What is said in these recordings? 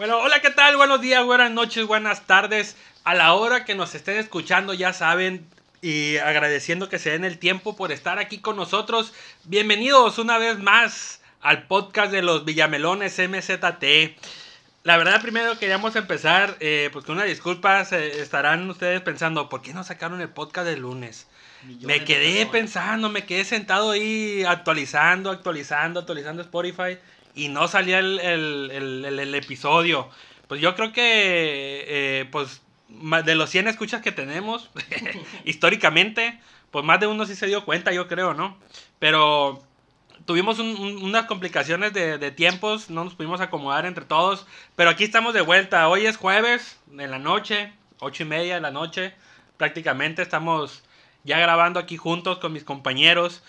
Bueno, hola, ¿qué tal? Buenos días, buenas noches, buenas tardes. A la hora que nos estén escuchando, ya saben, y agradeciendo que se den el tiempo por estar aquí con nosotros. Bienvenidos una vez más al podcast de los Villamelones MZT. La verdad, primero queríamos empezar, eh, pues con una disculpa, se- estarán ustedes pensando, ¿por qué no sacaron el podcast del lunes? me quedé pensando, me quedé sentado ahí actualizando, actualizando, actualizando Spotify y no salía el, el- el- el- episodio. Pues yo creo que, eh, pues, de los 100 escuchas que tenemos, históricamente, pues más de uno sí se dio cuenta, yo creo, ¿no? Pero tuvimos un- un- unas complicaciones de, de tiempos, no nos pudimos acomodar entre todos, pero aquí estamos de vuelta. Hoy es jueves, en la noche, ocho y media de la noche, prácticamente estamos ya grabando aquí juntos con mis compañeros.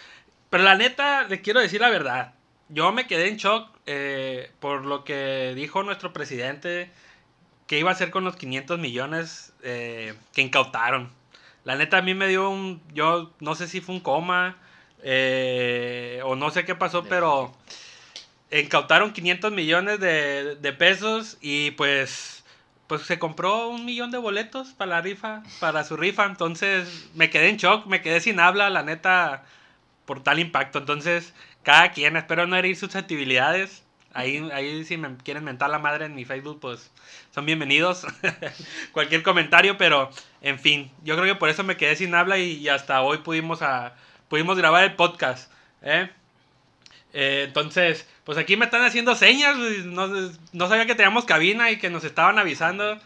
Pero la neta, le quiero decir la verdad. Yo me quedé en shock eh, por lo que dijo nuestro presidente que iba a hacer con los 500 millones eh, que incautaron. La neta a mí me dio un... Yo no sé si fue un coma eh, o no sé qué pasó, pero incautaron 500 millones de, de pesos y pues, pues se compró un millón de boletos para la rifa, para su rifa. Entonces me quedé en shock, me quedé sin habla, la neta, por tal impacto. Entonces, cada quien, espero no herir susceptibilidades. Ahí, ahí si me quieren mentar la madre en mi Facebook, pues son bienvenidos. Cualquier comentario, pero en fin, yo creo que por eso me quedé sin habla y, hasta hoy pudimos, a, pudimos grabar el podcast. ¿eh? Eh, entonces, pues aquí me están haciendo señas. No, no sabía que teníamos cabina y que nos estaban avisando.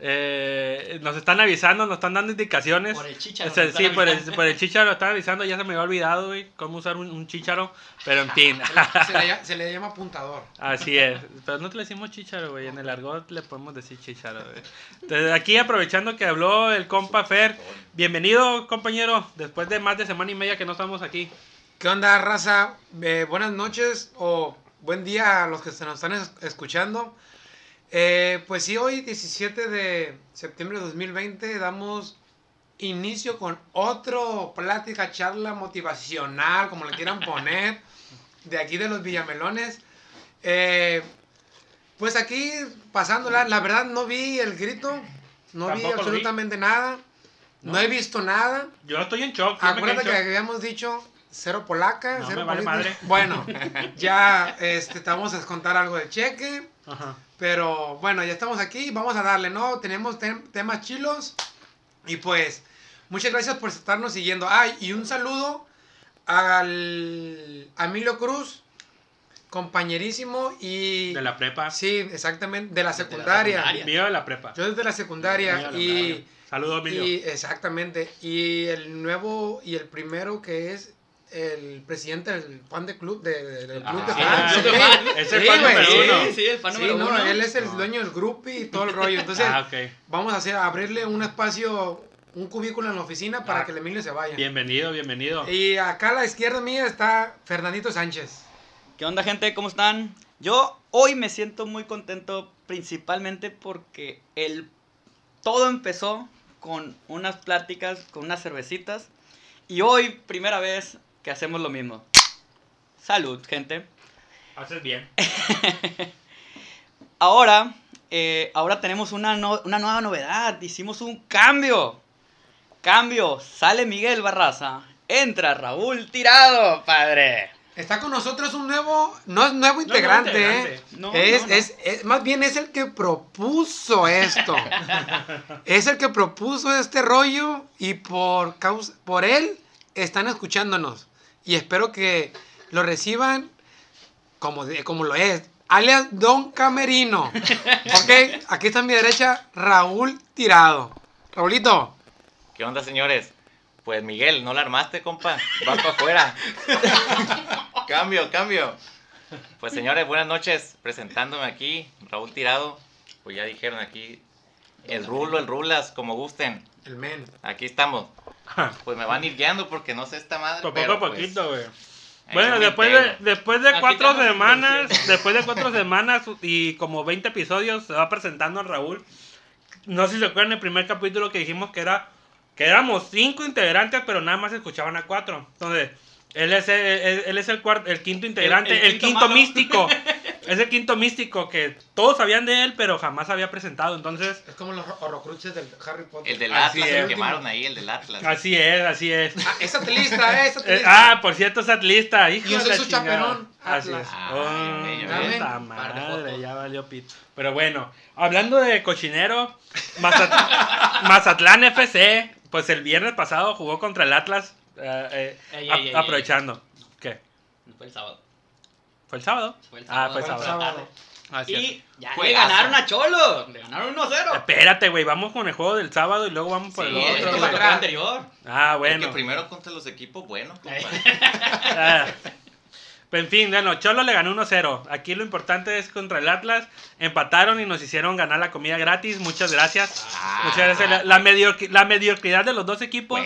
Eh, nos están avisando, nos están dando indicaciones. Por el chícharo, O sea, sí, por el, por el chícharo lo están avisando. Ya se me había olvidado, güey, cómo usar un, un chícharo. Pero en fin, Se le, llama- se le llama apuntador. así es. Pero no te le decimos chícharo, güey. En el argot le podemos decir chícharo, güey. Entonces, aquí aprovechando que habló el compa Fer. Bienvenido, compañero. Después de más de semana y media que no estamos aquí. ¿Qué onda, raza? Eh, buenas noches o buen día a los que se nos están es- escuchando. Eh, pues sí, hoy 17 de septiembre de 2020 damos inicio con otro plática, charla motivacional, como le quieran poner, de aquí de los Villamelones. Eh, pues aquí pasándola, la verdad no vi el grito, no vi Tampoco lo vi. absolutamente nada, no. No. he visto nada. Yo estoy en shock. Acuérdate que shock. habíamos dicho cero polaca, No, cero me vale madre. Bueno, ya este, te vamos a descontar algo de cheque, Ajá. Pero bueno, ya estamos aquí, vamos a darle, ¿no? Tenemos tem- temas chilos y pues muchas gracias por estarnos siguiendo. Ah, y un saludo al a Emilio Cruz, compañerísimo y... De la prepa. Sí, exactamente, de la la secundaria. Mío de la prepa. Yo desde la secundaria Mío de la y... Saludos, Emilio. Y exactamente. Y el nuevo y el primero que es el presidente del fan de club de, de- del club de Ah, fans. sí, Sí, es el fan número sí. uno. Sí, sí, el fan Sí, número no, uno. él es el No. dueño del grupo y todo el rollo. Entonces, ah, ok. vamos a hacer abrirle un espacio, un cubículo en la oficina para Ah. que el Emilio se vaya. Bienvenido, bienvenido. Y acá a la izquierda mía está Fernandito Sánchez. ¿Qué onda, gente? ¿Cómo están? Yo hoy me siento muy contento principalmente porque el todo empezó con unas pláticas, con unas cervecitas. Y hoy, primera vez que hacemos lo mismo. Salud, gente. Haces bien. Ahora, eh, ahora tenemos una, no- una nueva novedad. Hicimos un cambio. Cambio. Sale Miguel Barraza. Entra Raúl Tirado, padre. Está con nosotros un nuevo, no es nuevo integrante, integrante. ¿eh? No, es, no, no. Es, es- más bien es el que propuso esto. es el que propuso este rollo y por causa, por él están escuchándonos. Y espero que lo reciban como, de- como lo es. Alias Don Camerino. ok, aquí está a mi derecha Raúl Tirado. Raulito, ¿Qué onda, señores? Pues Miguel, no la armaste, compa. Vas para afuera. cambio, cambio. Pues señores, buenas noches. Presentándome aquí, Raúl Tirado. Pues ya dijeron aquí, el rulo, el rulas, como gusten. el men. Aquí estamos. Pues me van a ir guiando porque no sé esta madre. Poco pero, a pues, poquito, güey. ahí Bueno, después de, después de Aquí cuatro semanas, después de cuatro semanas y como 20 episodios, se va presentando a Raúl. No sé si se acuerdan el primer capítulo que dijimos que era que éramos cinco integrantes, pero nada más escuchaban a cuatro. Entonces, él es el, él, él es el, cuarto, el quinto integrante, el el, quinto místico. Es el quinto místico que todos sabían de él, pero jamás había presentado. Entonces, Es como los horrocruxes del Harry Potter. El del Así Atlas, es. el quemaron ahí, el del Atlas. así es, así es. Ah, es atlista, eh, es Eh, atlista. ah, por cierto, es atlista. Hijo Y yo soy su chingada. chaperón, Así Atlas. es. Ah, Oh, ya ya madre, ya valió pito. Pero bueno, hablando de cochinero, Mazat- Mazatlán FC, pues el viernes pasado jugó contra el Atlas, eh, eh, Ey, ap- ey, ey, aprovechando. ¿Qué? Fue el sábado. ¿Fue el sábado? Fue el Ah, sábado. fue el Fue el sábado. Ah. Y ya le ganaron a Cholos. Le ganaron 1-0. Espérate, güey, vamos con el juego del sábado y luego vamos por Sí, el es Esto otro. el partido anterior. Ah, Es bueno. que primero contra los equipos buenos, compa. Ah. Pero en fin, bueno, Cholo le ganó 1-0. Aquí lo importante es contra el Atlas. Empataron y nos hicieron ganar la comida gratis. Muchas gracias. Ah, Muchas gracias. La, la mediocri- la mediocridad de los dos equipos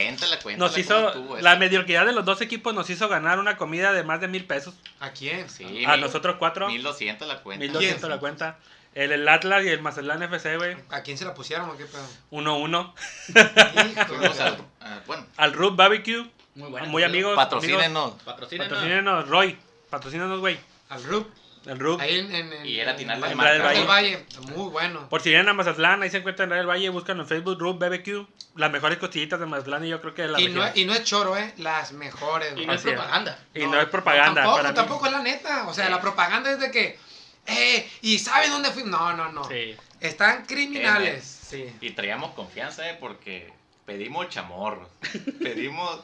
nos hizo. La mediocridad de los dos equipos nos hizo ganar una comida de más de mil pesos. ¿A quién? Sí, A mil- nosotros cuatro. 1200 la cuenta. 1200 la cuenta. El, el Atlas y el Mazatlán FC, güey. ¿A quién se la pusieron o qué pedo? 1-1. Fuimos Hijo, al- ah, bueno, Al Rub Barbecue. Muy bueno. Muy amigos. amigos. patrocínenos. Patrocínenos. Patrocínenos, Roy. Patrocínenos, güey. Al Rup. El Rub. Ahí en, en, Y era atinarle en- al en- marcador. del Valle. Muy bueno. Por si vienen a Mazatlán, ahí se encuentran en el Valle, búscanlo en Facebook, Rub BBQ. Las mejores costillitas de Mazatlán y yo creo que de la Y región. no, es- y no es choro, ¿eh? Las mejores. Y no es propaganda. Y no es propaganda. Tampoco, para mí. tampoco es la neta. O sea, la propaganda es de que. Eh, ¿y saben dónde fui? No, no, no. Sí. Están criminales. Sí. Y traíamos confianza, ¿eh? Porque pedimos chamorros. Pedimos.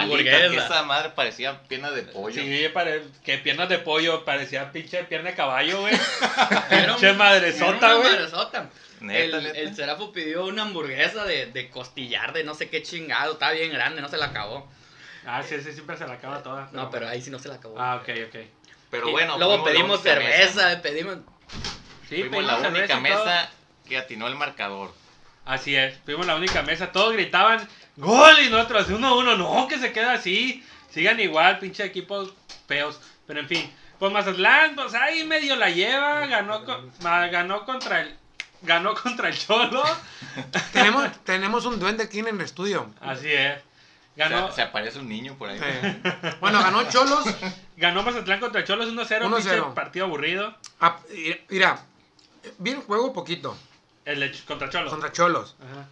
Hamburguesa. alitas, que esa madre parecía pierna de pollo. Sí, pare... que piernas de pollo, parecía pinche pierna de caballo, güey. Pinche madresota, güey. madresota. Neta, el, neta. el Serafo pidió una hamburguesa de, de costillar de no sé qué chingado. Estaba bien grande, no se la acabó. Ah, sí, sí, siempre se la acaba toda. No, pero ahí sí no se la acabó. Ah, ok, ok. Pero Y bueno, luego pedimos cerveza, mesa. pedimos. Sí, Fuimos la única todo. mesa que atinó el marcador. Así es, fuimos la única mesa. Todos gritaban gol y nosotros 1-1. No, que se queda así. Sigan igual, pinche equipos feos. Pero en fin, pues Mazatlán, pues ahí medio la lleva. Ganó, con- ganó contra el. Ganó contra el Cholo. tenemos, tenemos un duende aquí en el estudio. Así es. O Ganó, sea, se aparece un niño por ahí. Bueno, ganó Cholos. ganó Mazatlán contra el Cholo 1-0. 1-0. Pinche partido aburrido. Ah, Mira, vi el juego poquito El de Ch- contra Cholo. contra Cholos. Ajá.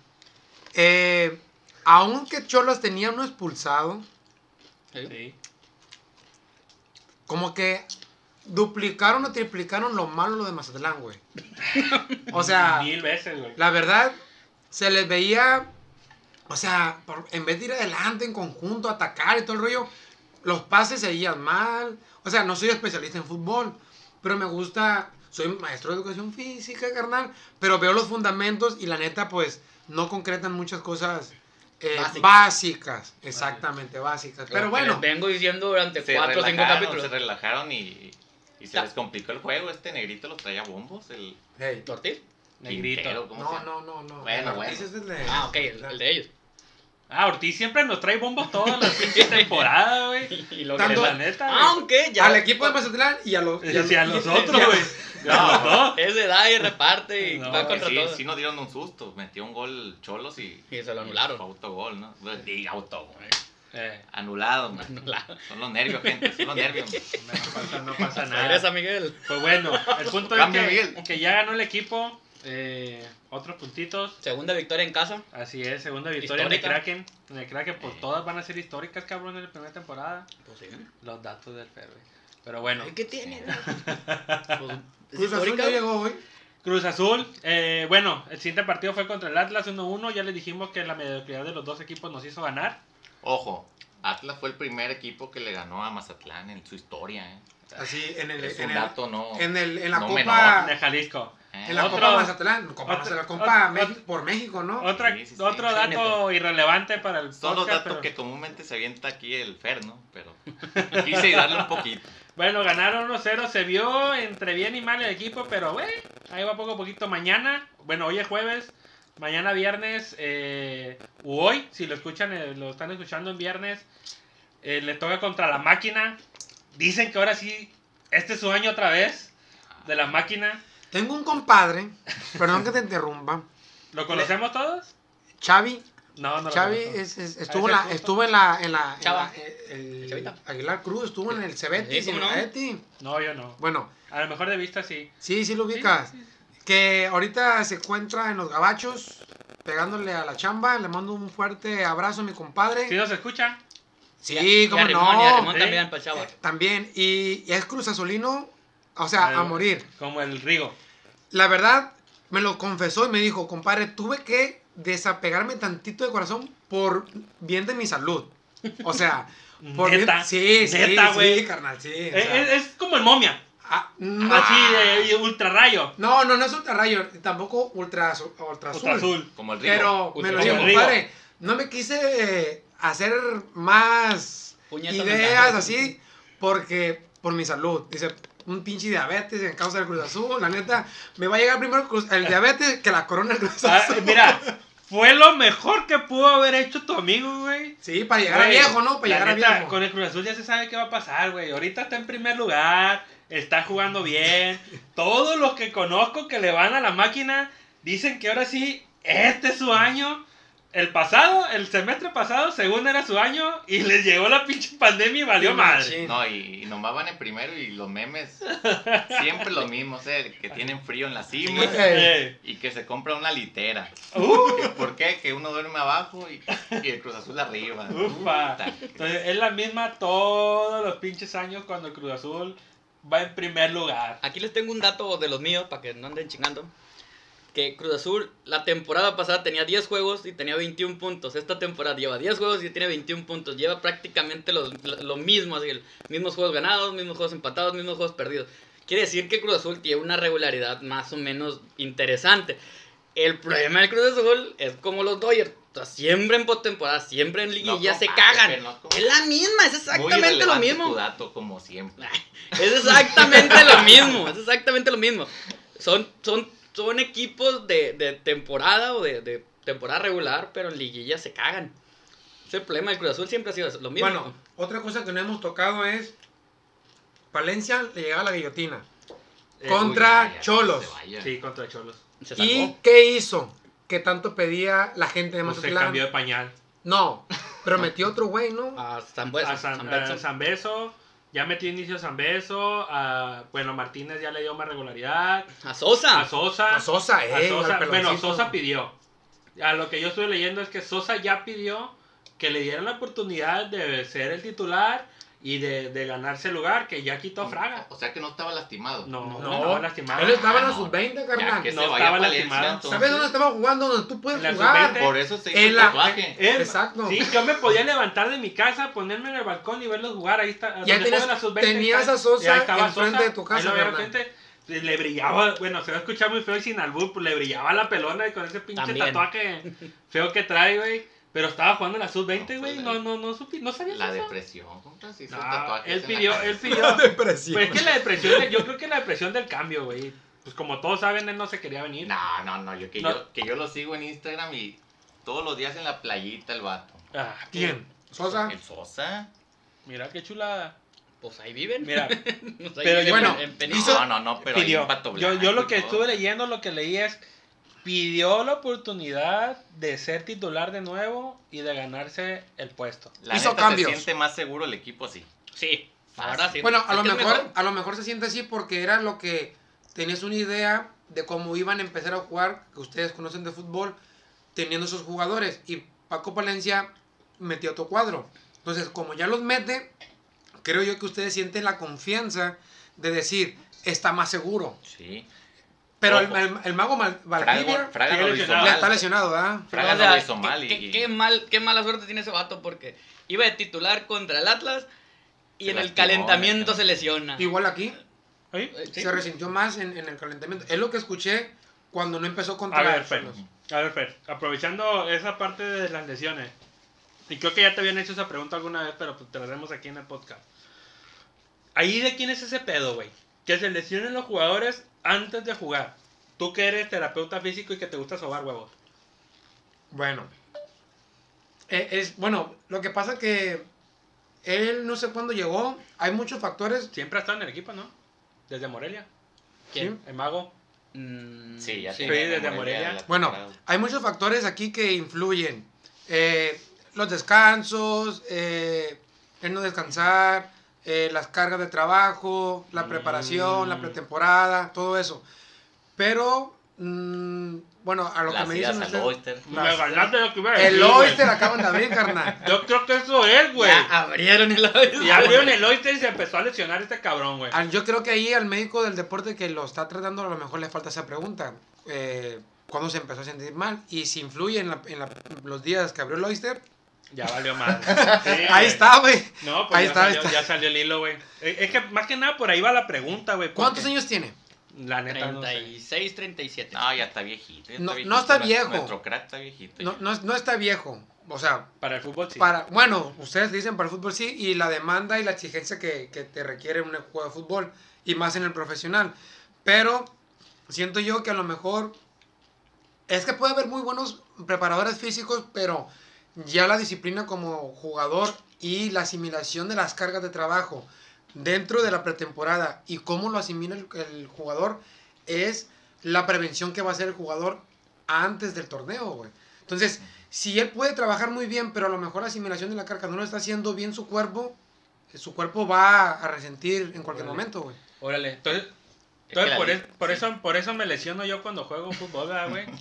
Eh, aunque Cholos tenía uno expulsado, Sí. como que duplicaron o triplicaron lo malo lo de Mazatlán, güey. O sea, Mil veces, güey. la verdad, se les veía, o sea, por- en vez de ir adelante en conjunto, atacar y todo el rollo, los pases seguían mal. O sea, no soy especialista en fútbol, pero me gusta, soy maestro de educación física, carnal, pero veo los fundamentos y la neta, pues, no concretan muchas cosas eh, Básicas. básicas. Exactamente, básicas. Pero Lo que bueno, les vengo diciendo durante Se cuatro o cinco capítulos. se relajaron y, y se Ya. les complicó el juego. Este negrito los traía bombos. El hey, ¿Ortiz? Negrito. Quintero, ¿cómo se no, llama? no, no, no. Bueno, bueno. Es el de- Ah, ok, el, el de ellos. Ah, Ortiz siempre nos trae bombos todas las pinches temporadas, güey. Y lo Tanto- que La neta, güey. Aunque ya. Al equipo de Mazatlán y a los... y a- Sí, a los y- otros, y güey. A los dos. Ese da y reparte y No, va contra sí, todos. sí nos dieron un susto. Metió un gol Cholos y. Y se lo anularon. Autogol, ¿no? Diga autogol. Eh, Anulado, man. Anulado. Son los nervios, gente. Son los nervios. man. no pasa, no pasa nada. Regresa Miguel. Pues bueno, el punto es que, Miguel. que ya ganó el equipo. eh, otros puntitos. Segunda victoria en casa. Así es, segunda victoria en el Histórica. Kraken. En el Kraken, pues Eh. todas van a ser históricas, cabrón, en la primera temporada. Pues sí. Los datos del Ferre. Pero bueno, ¿Qué tiene? Pues, ¿es Cruz Azul histórica? ya llegó hoy. Cruz Azul. eh, bueno, el siguiente partido fue contra el Atlas 1-1. Ya les dijimos que la mediocridad de los dos equipos nos hizo ganar. Ojo, Atlas fue el primer equipo que le ganó a Mazatlán en su historia. ¿eh? Así, en el... es en un el- dato no. en, el, en la no Copa... menor. De Jalisco. ¿Eh? En la Otro- Copa Mazatlán. Copa otro- Mazatlán, Copa otro- por México, ¿no? Otra, Sí, sí, sí. otro dato irrelevante para el Son los podcast, datos pero- que comúnmente se avienta aquí el Fer, ¿no? Pero quise darle un poquito. Bueno, ganaron 1-0. Se vio entre bien y mal el equipo, pero bueno, ahí va poco a poquito. Mañana, bueno, hoy es jueves. Mañana viernes, eh, u hoy, si lo escuchan, eh, lo están escuchando en viernes, eh, le toca contra la máquina. Dicen que ahora sí, este es su año otra vez de la máquina. Tengo un compadre, perdón que te interrumpa, ¿Lo conocemos todos? Xavi No, no lo Xavi conozco. es- es- estuvo, en la, estuvo en la... En la, en Chava. la- eh, el- ¿El Chavita? Aguilar Cruz estuvo en el Cebetis, Sí, en ¿cómo el no? No, yo no. Bueno, A lo mejor de vista sí. sí, sí lo ubicas. Que ahorita se encuentra en los gabachos, pegándole a la chamba. Le mando un fuerte abrazo a mi compadre. ¿Sí nos escucha? Sí, Y a cómo Rimón, no. y a Rimón Sí. también, para Chava. Eh, También, y, y es Cruz Azulino, o sea, a morir. Como el Rigo. La verdad, me lo confesó y me dijo, compadre, tuve que desapegarme tantito de corazón por bien de mi salud. O sea, por bien- Neta, sí, sí, neta, güey. sí, carnal, sí. o Eh, sea, Es, es como el momia. ah, no, Así de ultrarrayo. no, no, no es ultrarrayo, tampoco ultra, azul- ultra azul. Ultra azul. Como el Rigo. Pero me lo dijo, compadre, no me quise eh, hacer más Puñeta ideas así porque por mi salud. Dice, un pinche diabetes en causa del Cruz Azul, la neta, me va a llegar primero el diabetes que la corona del Cruz Ah, Azul. mira, fue lo mejor que pudo haber hecho tu amigo, güey. Sí, para llegar a viejo, ¿no? Para llegar a viejo. Con el Cruz Azul ya se sabe qué va a pasar, güey. Ahorita está en primer lugar, está jugando bien. Todos los que conozco que le van a la máquina dicen que ahora sí, este es su año. El pasado, el semestre pasado, según era su año, y les llegó la pinche pandemia y valió Sí, madre. No, y, y nomás van en primero y los memes siempre lo mismo, o sea, que tienen frío en la cima Sí. Eh, y que se compra una litera. uh, ¿Por qué? Que uno duerme abajo y, y el Cruz Azul arriba. Ufa. Entonces, es la misma todos los pinches años cuando el Cruz Azul va en primer lugar. Aquí les tengo un dato de los míos para que no anden chingando. Que Cruz Azul la temporada pasada tenía 10 juegos y tenía 21 puntos. Esta temporada lleva 10 juegos y tiene 21 puntos. Lleva prácticamente los- lo, lo mismo, así, mismos juegos ganados, mismos juegos empatados, mismos juegos perdidos. Quiere decir que Cruz Azul tiene una regularidad más o menos interesante. El problema del Cruz Azul es como los Dodgers. O sea, siempre en postemporada, siempre en liguilla No, se cagan. no Es la misma, es exactamente lo mismo. tu dato, como siempre. Es exactamente lo mismo, es exactamente lo mismo. Son, son, son equipos de, de temporada o de, de temporada regular, pero en liguilla se cagan. Ese es el problema del Cruz Azul siempre ha sido lo mismo. Bueno, otra cosa que no hemos tocado es Palencia le llega a la guillotina. Eh, Contra Uy, vaya, Cholos. se. Sí, contra Cholos. se. ¿Y qué hizo? Que tanto pedía la gente de Pues se Mazatlán. cambió de pañal. No, pero metió otro güey, ¿no? A San Beso, a San, San a Beso. San Beso, ya metió inicio San Beso, a, bueno, Martínez ya le dio más regularidad, A Sosa. a Sosa, A Sosa, eh. a Sosa- bueno. Sosa pidió. A lo que yo estuve leyendo es que Sosa ya pidió que le dieran la oportunidad de ser el titular y de, de ganarse el lugar, que ya quitó a Fraga. O sea que no estaba lastimado. No, no, No, estaba lastimado. Él estaba en Ah, la no. sub-20, Ya carnal. que No se vaya estaba lastimado. entonces. ¿Sabes dónde estaba jugando? Donde tú puedes En jugar. sub-20. Por eso se hizo En el la- tatuaje. Él- Exacto. Sí, yo me podía levantar de mi casa, ponerme en el balcón y verlos jugar. Ahí está. Ya tenías- la sub-20, tenías a Sosa y ahí estaba enfrente de tu casa, Le brillaba, bueno, se va a escuchar muy feo y sin albur, pues le brillaba la pelona y con ese pinche También. tatuaje feo que trae, güey. Pero estaba jugando en la sub-20, No, güey. pues, No, no, no, supi, no sabía La eso. depresión, No, tatuajes él en la pidió, él pidió. depresión. Pues es que la depresión, de- yo creo que la depresión del cambio, güey. Pues como todos saben, él no se quería venir. No, no, no, yo que, No. Yo, que yo lo sigo en Instagram y todos los días en la playita el vato. Ah, ¿Quién? ¿Sosa? El Sosa. Mira qué chulada. Pues ahí viven. Mira, Pues ahí pero viven bueno, en No, Peninsula. no, no, pero pidió. hay un pato Yo, blanco yo lo que estuve leyendo, lo que leí es, pidió la oportunidad de ser titular de nuevo y de ganarse el puesto. La hizo neta cambios. se siente más seguro el equipo así. Sí, verdad sí. Bueno, a lo mejor, a lo mejor se siente así porque era lo que tenías una idea de cómo iban a empezar a jugar, que ustedes conocen de fútbol, teniendo esos jugadores. Y Paco Palencia metió otro cuadro. Entonces, como ya los mete, creo yo que ustedes sienten la confianza de decir, está más seguro. Sí. Pero el, el- el mago Valdivia está lesionado, ¿verdad? Fraga O no sea, lo hizo mal. Qué, y- qué- qué mal, qué mala suerte tiene ese vato porque iba de titular contra el Atlas y Se en el lastimó, calentamiento ¿no? se lesiona. Igual aquí, ¿Sí? Eh, sí. se resintió más en, en el calentamiento. Es lo que escuché cuando no empezó contra A ver, Fer, a ver, Fer, aprovechando esa parte de las lesiones, y creo que ya te habían hecho esa pregunta alguna vez, pero pues te la haremos aquí en el podcast. Ahí de quién es ese pedo, güey. Que se lesionen los jugadores antes de jugar. Tú que eres terapeuta físico y que te gusta sobar huevos. Bueno. Eh, es, bueno, lo que pasa que él no sé cuándo llegó. Hay muchos factores. Siempre ha estado en el equipo, ¿no? Desde Morelia. ¿Quién? El mago. Mm, Sí, ya Sí, desde Morelia Bueno, hay muchos factores aquí que influyen. eh, los descansos, eh, el no descansar, eh, las cargas de trabajo, la preparación, la Mm. pretemporada, todo eso. Pero, mm, bueno, a lo Las que me dicen ustedes- Oyster. Me ganaste lo que iba a El decir, güey. Oyster acaban de abrir, carnal. Yo creo que eso es, güey. Ya abrieron el Y abrieron el Oyster y se empezó a lesionar este cabrón, güey. Al- Yo creo que ahí al médico del deporte que lo está tratando a lo mejor le falta esa pregunta. Eh, ¿Cuándo se empezó a sentir mal? Y si influye en, la- en la- los días que abrió el Oyster. Ya valió mal. Sí, Ahí está, güey. No, pues Ahí ya, está, salió, está. ya salió el hilo, güey. Es es que más que nada por ahí va la pregunta, güey. ¿Cuántos años tiene? La neta no sé. 36, 37. No, ya está viejito. ya No- está no está viejito. viejo. Nuestro crack está viejito. No, no, no está viejo. O sea, Para el fútbol sí. para, bueno, ustedes dicen para el fútbol sí, y la demanda y la exigencia que, que te requiere un juego de fútbol, y más en el profesional. Pero siento yo que a lo mejor es que puede haber muy buenos preparadores físicos, pero ya la disciplina como jugador y la asimilación de las cargas de trabajo dentro de la pretemporada y cómo lo asimila el, el jugador es la prevención que va a hacer el jugador antes del torneo, güey. Entonces, si él puede trabajar muy bien, pero a lo mejor la asimilación de la carga no lo está haciendo bien su cuerpo, eh, su cuerpo va a resentir en cualquier Órale. momento, güey. Órale, entonces, Es entonces por, liga- es- por sí. eso, por eso me lesiono yo cuando juego fútbol, ¿verdad, güey.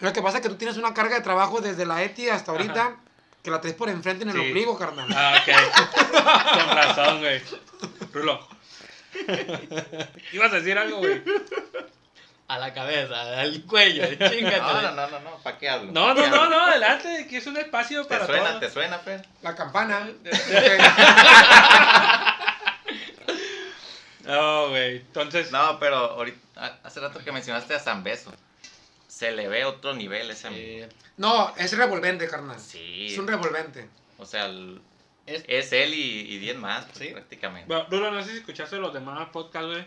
Lo que pasa es que tú tienes una carga de trabajo desde la ETI hasta ahorita Ajá. que la traes por enfrente en el Sí. ombligo, carnal. Ah, ok. Con razón, güey. Rulo. Ibas a decir algo, güey. A la cabeza, al cuello, chingate. No, no, no, no, no, ¿para qué hablo? No, no, no, no, adelante, que es un espacio ¿Te para suena, todos. te suena, Fer? La campana. No, güey. Entonces, No, pero ahorita, hace rato que mencionaste a San Beso. Se le ve otro nivel ese. Eh, no, es revolvente, carnal. Sí. Es un revolvente. O sea, el- es, es él y, y 10 más, pues, Sí. prácticamente. bueno, Rulo, no sé si escuchaste los demás podcasts, güey.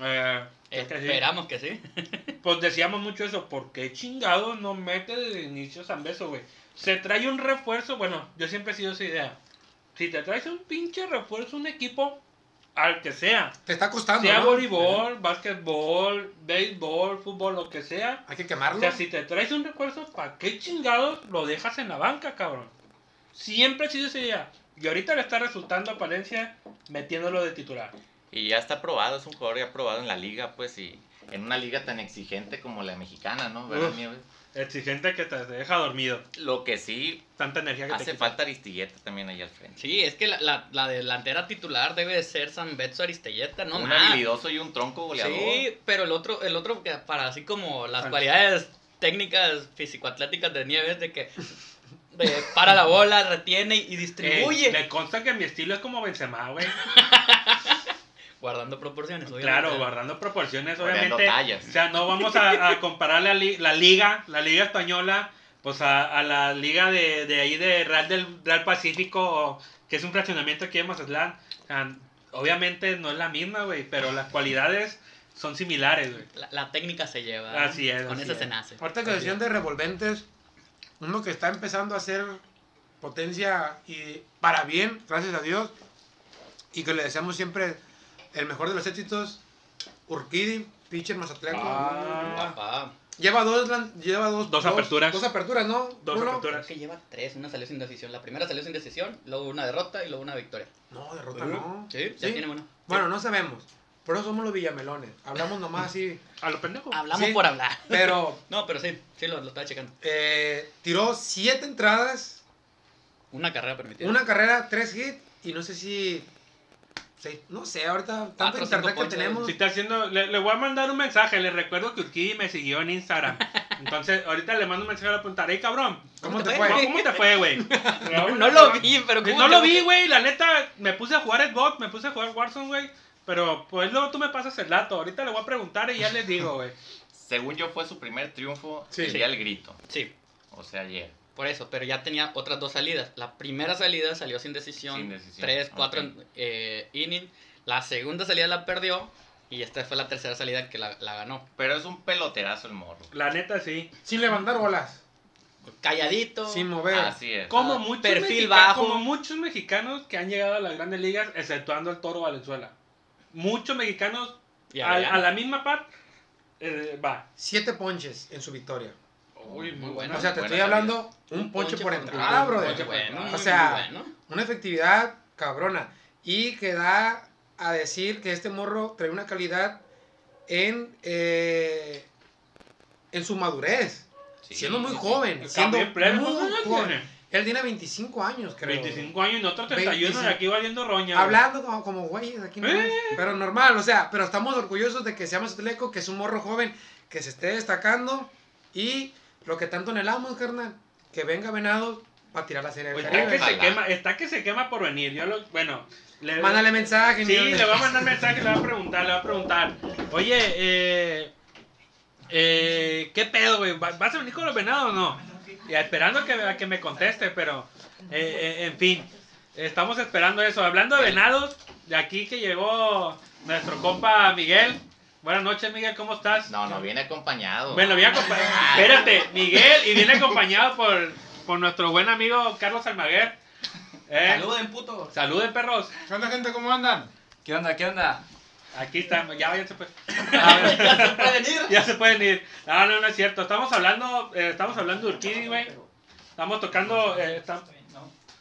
Eh, es que sí. esperamos que sí. Pues decíamos mucho eso, ¿por qué chingados no mete desde el inicio San Beso, güey? Se trae un refuerzo, bueno, yo siempre he sido esa idea. Si te traes un pinche refuerzo, un equipo, al que sea, Te está costando, sea ¿no? voleibol, básquetbol, béisbol, fútbol, lo que sea. Hay que O quemarlo. sea, si te traes un refuerzo, ¿para qué chingados lo dejas en la banca, cabrón? Siempre he sido esa idea. Y ahorita le está resultando a Palencia metiéndolo de titular. Y ya está probado, es un jugador ya probado en la liga, pues, y en una liga tan exigente como la mexicana, ¿no? ¿Verdad? Exigente que te deja dormido. Lo que sí, Tanta energía que te hace falta Aristilleta también ahí al frente. Sí, es que la, la, la delantera titular debe de ser San Betso Aristelleta, no un más. habilidoso y un tronco goleador. Sí, pero el otro, el otro que para así como las cualidades técnicas físico-atléticas de Nieves de que de para la bola, retiene y Eh, distribuye. me consta que mi estilo es como Benzema, güey. Guardando proporciones, obviamente. Claro, guardando proporciones, Guardando obviamente. tallas. O sea, no vamos a, a comparar la, li- la liga, la liga española, pues a, a la liga de, de ahí de Real del Real Pacífico, que es un fraccionamiento aquí en Mazatlán. O sea, obviamente no es la misma, güey, pero las cualidades son similares, güey. La, la técnica se lleva. Así es, Con así eso es. se nace. Ahorita que decían de revolventes, uno que está empezando a hacer potencia y para bien, gracias a Dios, y que le deseamos siempre el mejor de los éxitos, Urquidi, pitcher mazatleco. Ah. Papá. Lleva dos, lleva dos, Dos aperturas. Dos aperturas, ¿no? Dos Uno. aperturas. Creo que lleva tres, una salió sin decisión. La primera salió sin decisión, luego una derrota y luego una victoria. No, derrota no. Sí, ya Sí. tiene una. Bueno, no sabemos. Por eso somos los villamelones. Hablamos nomás así. A lo pendejo. Hablamos Sí. por hablar. Pero No, pero sí, sí lo, lo estaba checando. eh, tiró siete entradas, Una carrera permitida. una carrera, tres hits, y no sé si. No sé, ahorita tanto internet que tenemos. Si está haciendo, le, le voy a mandar un mensaje. Le recuerdo que Urquidi me siguió en Instagram. Entonces, ahorita le mando un mensaje a la punta. ¡Ey, cabrón! ¿Cómo ¿Cómo te fue? ¿Cómo, te fue, güey? No, no lo vi, pero ¿cómo No lo vi, güey. La neta, me puse a jugar Xbox, me puse a jugar Warzone, güey. Pero pues luego tú me pasas el dato. Ahorita le voy a preguntar y ya les digo, güey. Según yo, fue su primer triunfo Sí. el día del grito. Sí, O sea, ayer. Por eso, pero ya tenía otras dos salidas. La primera salida salió sin decisión, Sin decisión, tres, cuatro ok. eh, innings. La segunda salida la perdió y esta fue la tercera salida que la, la ganó. Pero es un peloterazo el morro. La neta, sí. Sin levantar bolas. Calladito. Sin mover. Así es. Como, Ah, muchos perfil bajo. como muchos mexicanos que han llegado a las grandes ligas, exceptuando el Toro Valenzuela. Muchos mexicanos a, a la misma par, eh, va. Siete ponches en su victoria. Uy, muy bueno. O sea, te estoy salida. hablando un ponche por entrada, brother. O sea, bueno. una efectividad cabrona. Y que da a decir que este morro trae una calidad en, eh, en su madurez. Sí, siendo muy sí, sí. joven. El Siendo pleno, muy ¿cuántos años joven. Él tiene 25 años, creo. 25 años y nosotros 31 y 25. aquí valiendo roña. Hablando como, como güeyes aquí nomás. Eh. Pero normal, o sea, pero estamos orgullosos de que se llama Soteleco, que es un morro joven, que se esté destacando. Y lo que tanto anhelamos, carnal, que venga Venado para tirar la serie Pues del está, que Caribe. se quema, está que se quema por venir. Yo lo, bueno, le, Mándale mensaje, Sí, le voy a mandar mensaje, le voy a preguntar, le voy a preguntar. Oye, eh, eh, ¿qué pedo, güey? ¿Va- ¿Vas a venir con los venados o no? Ya, esperando que, a que me conteste, pero, eh, eh, en fin, estamos esperando eso. Hablando de venados, de aquí que llegó nuestro compa Miguel. Buenas noches, Miguel, ¿cómo estás? No, no, viene acompañado. Bueno, viene acompañado. Espérate, Miguel, y viene acompañado por, por nuestro buen amigo Carlos Almaguer. ¿Eh? Saluden, puto. Saluden, perros. ¿Qué onda, gente? ¿Cómo andan? ¿Qué onda? ¿Qué onda? Aquí estamos, ya váyanse pues. ya se pueden ir. Ya se pueden ir. No, no, no es cierto. Estamos hablando, eh, estamos hablando de Urquidi, güey. Estamos tocando, eh, estam-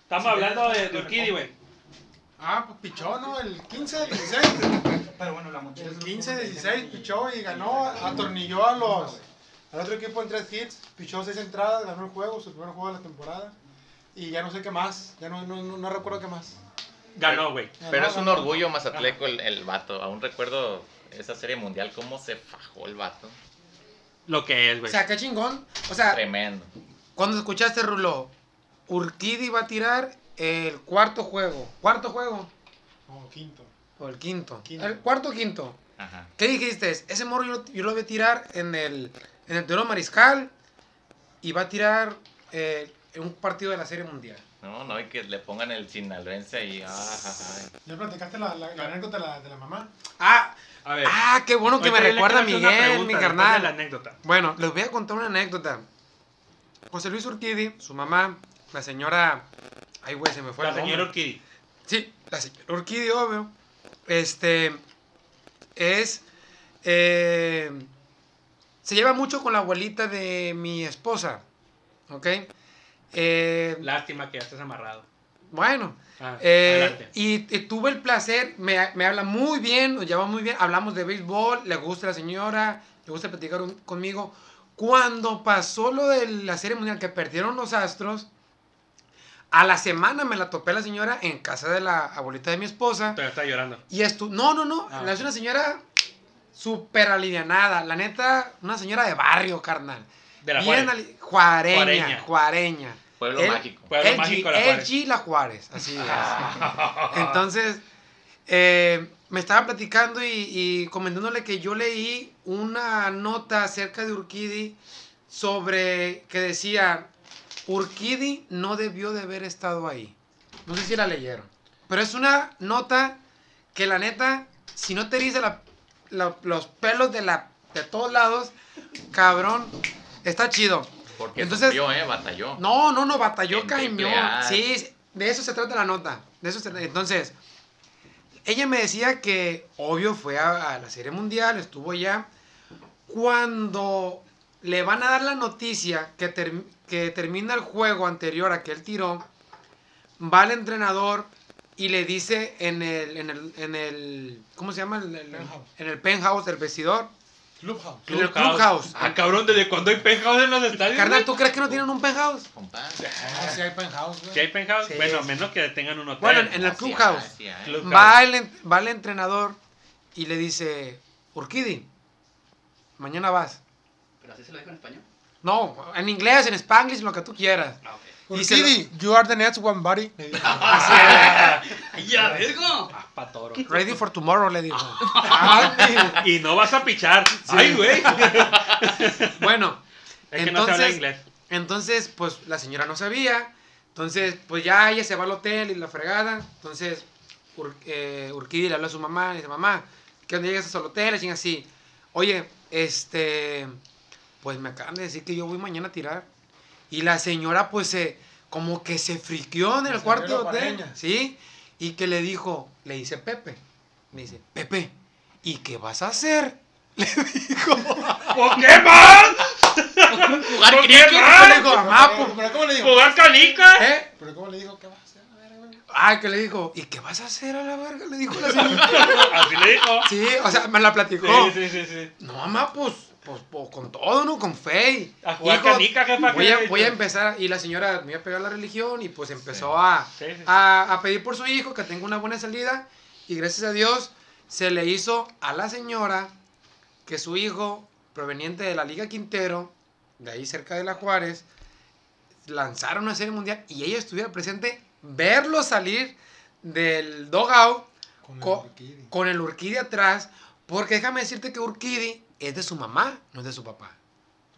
estamos hablando de, de Urquidi, güey. Ah, pues pichó, ¿no? El 15, 16. El 15, 16 pichó y ganó, atornilló a los, al otro equipo en tres hits, pichó seis entradas, ganó el juego, su primer juego de la temporada. Y ya no sé qué más, ya no, no, no, no recuerdo qué más. Ganó, güey. Pero es un orgullo mazatleco el, el vato. Aún recuerdo esa serie mundial, cómo se fajó el vato. Lo que es, O güey. sea, qué chingón. O sea, Tremendo. cuando escuchaste, Rulo, Urquidi va a tirar el cuarto juego. ¿Cuarto juego? No, quinto. O el quinto. Quinto. El cuarto o quinto. Ajá. ¿Qué dijiste? Ese morro yo, yo lo voy a tirar en el, en el Teoro Mariscal y va a tirar eh, en un partido de la Serie Mundial. No, no, y que le pongan el sinaloense y. Ah, ¿Ya platicaste la, la, la anécdota de la, de la mamá? Ah, A ver. ah, qué bueno que me recuerda una Miguel, pregunta mi carnal. la anécdota. Bueno, les voy a contar una anécdota. José Luis Urquidi, su mamá, la señora... Ay, güey, se me fue La el nombre. señora Urquidi. Sí, la señora Urquidi, obvio. Este... Es... eh, se lleva mucho con la abuelita de mi esposa. ¿Ok? Eh, Lástima que ya estés amarrado. bueno, Ah, eh, adelante. y, y tuve el placer, me, me habla muy bien, nos llevamos muy bien, hablamos de béisbol, le gusta la señora, le gusta platicar un- conmigo. Cuando pasó lo de la Serie Mundial que perdieron los Astros, a la semana me la topé la señora en casa de la abuelita de mi esposa. Todavía está llorando. Y esto, no, no, no, Ah, la es una señora súper alivianada, la neta, una señora de barrio, carnal. De la Bien Juárez. juareña, Juareña. juareña. Pueblo El- mágico. Pueblo El mágico La el Juárez. G La Juárez, así es. Entonces, eh, me estaba platicando y, y comentándole que yo leí una nota acerca de Urquidi sobre que decía, Urquidi no debió de haber estado ahí. No sé si la leyeron. Pero es una nota que la neta, si no te dice la- la- los pelos de, la, de todos lados, cabrón, está chido. Porque Entonces- sufrió, ¿eh? Batalló. No, no, no, batalló cañón. Sí, de eso se trata la nota. De eso se trata. Entonces, ella me decía que, obvio, fue a, a la Serie Mundial, estuvo ya. Cuando le van a dar la noticia que, que termina el juego anterior a que él tiró, va el entrenador y le dice en el, en el, en el ¿cómo se llama? El- en el penthouse del vestidor. Clubhouse. En el clubhouse. Ah, cabrón, ¿desde cuándo hay penthouse en los estadios? Carnal? ¿tú crees que no tienen un penthouse? Compadre. Ah, sí hay penthouse, güey. ¿Sí hay penthouse? Sí. Bueno, menos que tengan un hotel. Bueno, en el Así clubhouse. hay, así hay. Club- Va el, va el entrenador y le dice, Urquidi, mañana vas. ¿Pero así se lo dijo en español? No, en inglés, en spanglish, lo que tú quieras. Ah, ok. Y se lo- Urquidi, you are the next one, buddy. le dijo. ¡Ya, vergo! Ah, pa' toro. Ready for tomorrow, le dijo. Y no vas a pichar. Ay, güey. bueno, Es que no se habla Entonces- inglés. entonces, pues la señora no sabía. Entonces, pues ya ella se va al hotel y la fregada. Entonces, Ur- eh, Urquidi le habla a su mamá y dice, mamá, que cuando llegues al hotel, le así, oye, este, pues me acaban de decir que yo voy mañana a tirar. Y la señora, pues, se, como que se friqueó en el cuarto de hotel. ¿sí? Y que le dijo, le dice Pepe, le dice, Pepe, ¿y qué vas a hacer? ¿Por qué más? Jugar ¿Por qué cricket. Le dijo, mamá, pues, ¿Pero cómo le dijo? ¿Jugar canica? ¿eh? ¿Pero cómo le dijo? ¿Qué vas a hacer? A ver, a ver. Ay, que le dijo, ¿y qué vas a hacer a la verga? Le dijo la señora. Así le dijo. Sí, o sea, me la platicó. Sí, sí, sí, sí. No, mamá, pues, pues, pues, con todo, ¿no? Con fe. y, A jugar hijo, canica, jefa. Voy ¿qué a, voy a empezar, y la señora me iba a pegar la religión y pues empezó a, Sí, sí, sí. a, a pedir por su hijo que tenga una buena salida y gracias a Dios se le hizo a la señora que su hijo, proveniente de la Liga Quintero, de ahí cerca de la Juárez, lanzaron una serie mundial y ella estuviera presente, verlo salir del dogout Con con el Urquidi atrás, porque déjame decirte que Urquidi es de su mamá, no es de su papá.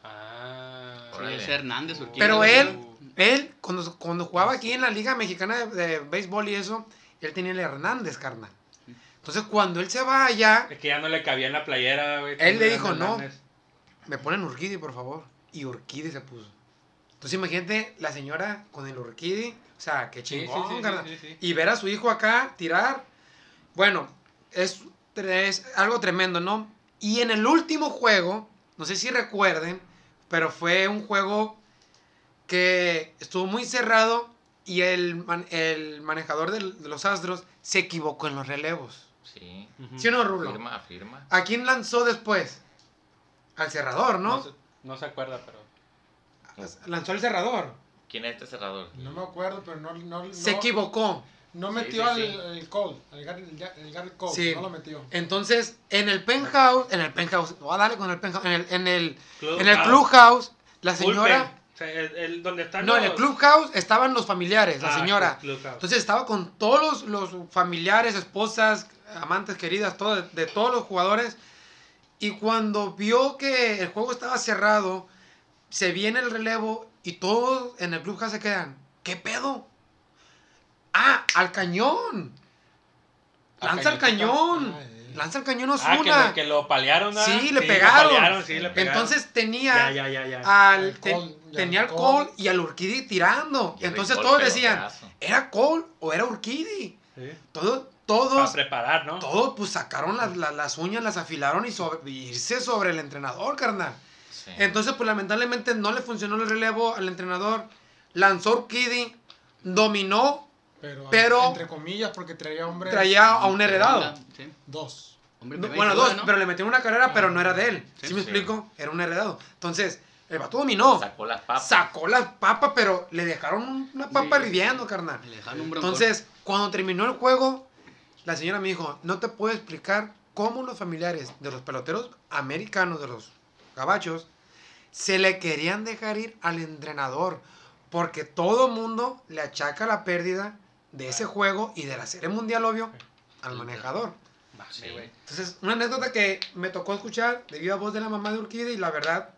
Ah. Sí, es Hernández Urquidy. Pero él, él, cuando, cuando jugaba aquí en la Liga Mexicana de, de Béisbol y eso, él tenía el Hernández, carnal. Entonces, cuando él se va allá, Es que ya no le cabía en la playera, güey. Él le dijo, no. Me ponen Urquidi, por favor. Y Urquidi se puso. Entonces, imagínate la señora con el Urquidi. O sea, qué chingón, sí, sí, carnal. sí, sí. Y ver a su hijo acá tirar. Bueno, es, es algo tremendo, ¿no? Y en el último juego, no sé si recuerden, pero fue un juego que estuvo muy cerrado y el, man- el manejador del- de los Astros se equivocó en los relevos. Sí. ¿Sí o no, Rulo? Afirma, afirma. ¿A quién lanzó después? Al cerrador, No ¿no? se, no se acuerda, pero. Lanzó al cerrador. ¿Quién es este cerrador? No me acuerdo, pero no, no, Se no, equivocó. No metió sí, al sí. el Cole, al Garrett el, Gar- el Garrett Cole, Sí. no lo metió. Entonces, en el penthouse, en el penthouse, voy a darle con el penthouse, en el, en el, Club- en el clubhouse, la señora, O sea, el, el- donde están no, en el clubhouse estaban los familiares, la Ah, señora. clubhouse. Entonces estaba con todos los, los familiares, esposas, amantes queridas, todo, de todos los jugadores. Y cuando vio que el juego estaba cerrado, se viene el relevo y todos en el clubhouse se quedan. ¿Qué pedo? Ah, al cañón. Al Lanza el cañoncito. cañón. Ah, eh. Lanza el cañón Ah, que Osuna. que lo palearon, ¿ah? Sí, le lo pegaron. palearon, sí, le pegaron. Entonces tenía Ya, ya, ya, ya. al Al te- tenía al Cole. Y al Urquidi tirando. Y Entonces todos decían. ¿era Cole o era Urquidi? Sí. Todos, Para preparar, ¿no? todos pues sacaron las, las- las uñas, las afilaron y sobre, y irse sobre el entrenador, carnal. Sí. Entonces pues lamentablemente no le funcionó el relevo al entrenador. Lanzó Urquidi, dominó, Pero, Pero- entre comillas, porque traía hombres. traía a un heredado. Sí. Dos. Hombre, No, bueno, dos, ¿no? pero le metieron una carrera, pero no era de él. Sí, ¿Sí, me sí. explico? Era un heredado. Entonces, el vato dominó. Sacó las papas. Sacó las papas, pero le dejaron una papa Sí. hirviendo, carnal. Le dejaron un. Entonces, cuando terminó el juego, la señora me dijo, no te puedo explicar cómo los familiares de los peloteros americanos, de los gabachos, se le querían dejar ir al entrenador, porque todo mundo le achaca la pérdida de ese juego y de la serie mundial, obvio, al manejador. Sí. güey. Entonces, una anécdota que me tocó escuchar de viva voz de la mamá de Urquidi y la verdad,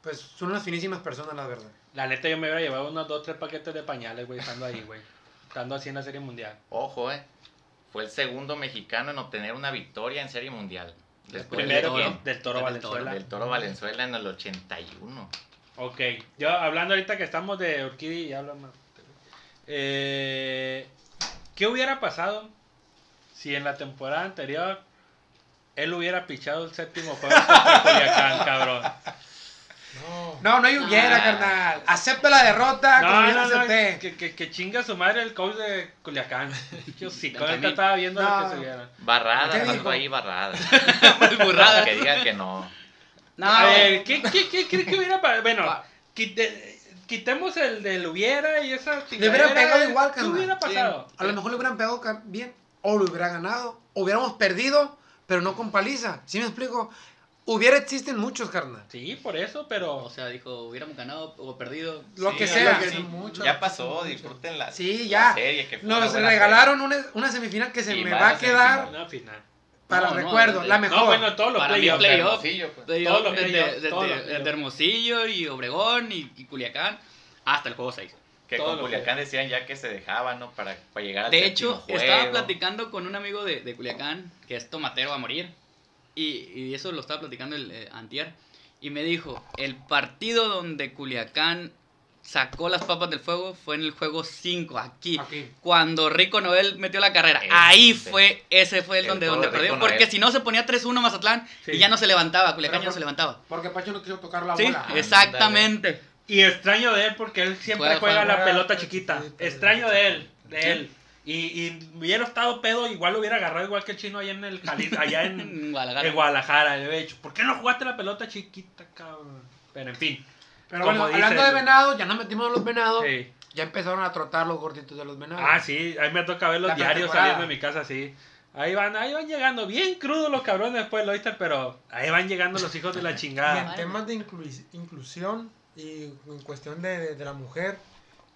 pues son unas finísimas personas, la verdad. La neta, yo me hubiera llevado unos dos, tres paquetes de pañales, güey, estando ahí, güey. Estando así en la serie mundial. Ojo, eh. Fue el segundo mexicano en obtener una victoria en Serie Mundial. Después Del Primero Toro. ¿quién? del Toro Del Valenzuela. del Toro Valenzuela en el 81. Ok, yo hablando ahorita que estamos de Urquidi y hablamos. Eh, ¿Qué hubiera pasado si en la temporada anterior él hubiera pichado el séptimo juego contra Culiacán, cabrón? No. No, no hay hubiera, Ah. carnal. Acepta la derrota como No, la no, no, que, que, que chinga su madre el coach de Culiacán. Yo sí, con ahorita estaba viendo No. lo que se vieron. Barrada, ¿Qué pasó dijo? ahí barrada. Muy burrada. que digan que no. No, A ver, ¿qué, qué, qué crees que hubiera pasado? Bueno, quite- quitemos el del hubiera y esa Le hubiera chingadera, pegado igual, ¿Qué carnal. hubiera pasado? A lo mejor le hubieran pegado bien o lo hubiera ganado. Hubiéramos perdido, pero no con paliza. ¿Sí me explico? Hubiera existen muchos, carnal. Sí, por eso, pero... O sea, dijo, hubiéramos ganado o perdido. Lo Sí, que ya sea. que Sí, mucho, ya pasó, mucho. disfruten la, Sí, la ya. serie. Que fue Nos regalaron una, una semifinal que se Y me va a la quedar. Una final. Para No, recuerdo, la mejor. No, bueno, todos los playoffs. play- pues. De, Todos los de- playoffs, de- todos de- los playoffs. de Hermosillo y Obregón y, y Culiacán hasta el juego 6. Que con Culiacán decían ya que se dejaban, ¿no? Para, para llegar al De hecho, juego. estaba platicando con un amigo de, de Culiacán, que es tomatero a morir, y, y eso lo estaba platicando el eh, antier, y me dijo, el partido donde Culiacán sacó las papas del fuego fue en el juego 5, aquí. Aquí. Cuando Rico Noel metió la carrera. Ese. Ahí fue, ese fue el, El donde, donde de perdió. Rico Porque Noel. si no se ponía 3-1 Mazatlán Sí. y ya no se levantaba, Culiacán ya no se levantaba. Porque Pacho no quiso tocar la Sí, bola. exactamente. Y extraño de él porque él siempre Juega, juega, juega, la juega, pelota chiquita. extraño de él, de Sí. él. Y, y hubiera estado pedo, igual lo hubiera agarrado igual que el chino allá en el Jalisco, allá en, Guadalajara. en Guadalajara. Le hubiera dicho, ¿por qué no jugaste la pelota chiquita, cabrón? Pero en fin. Pero bueno, hablando de venados, ya nos metimos en los venados. Sí. Ya empezaron a trotar los gorditos de los venados. Ah, sí, ahí me toca ver los La diarios saliendo de mi casa, sí. Ahí van, ahí van llegando, bien crudos los cabrones después del Oyster, pero ahí van llegando los hijos de la Y chingada. en temas de inclus- inclusión y en cuestión de, de- de la mujer,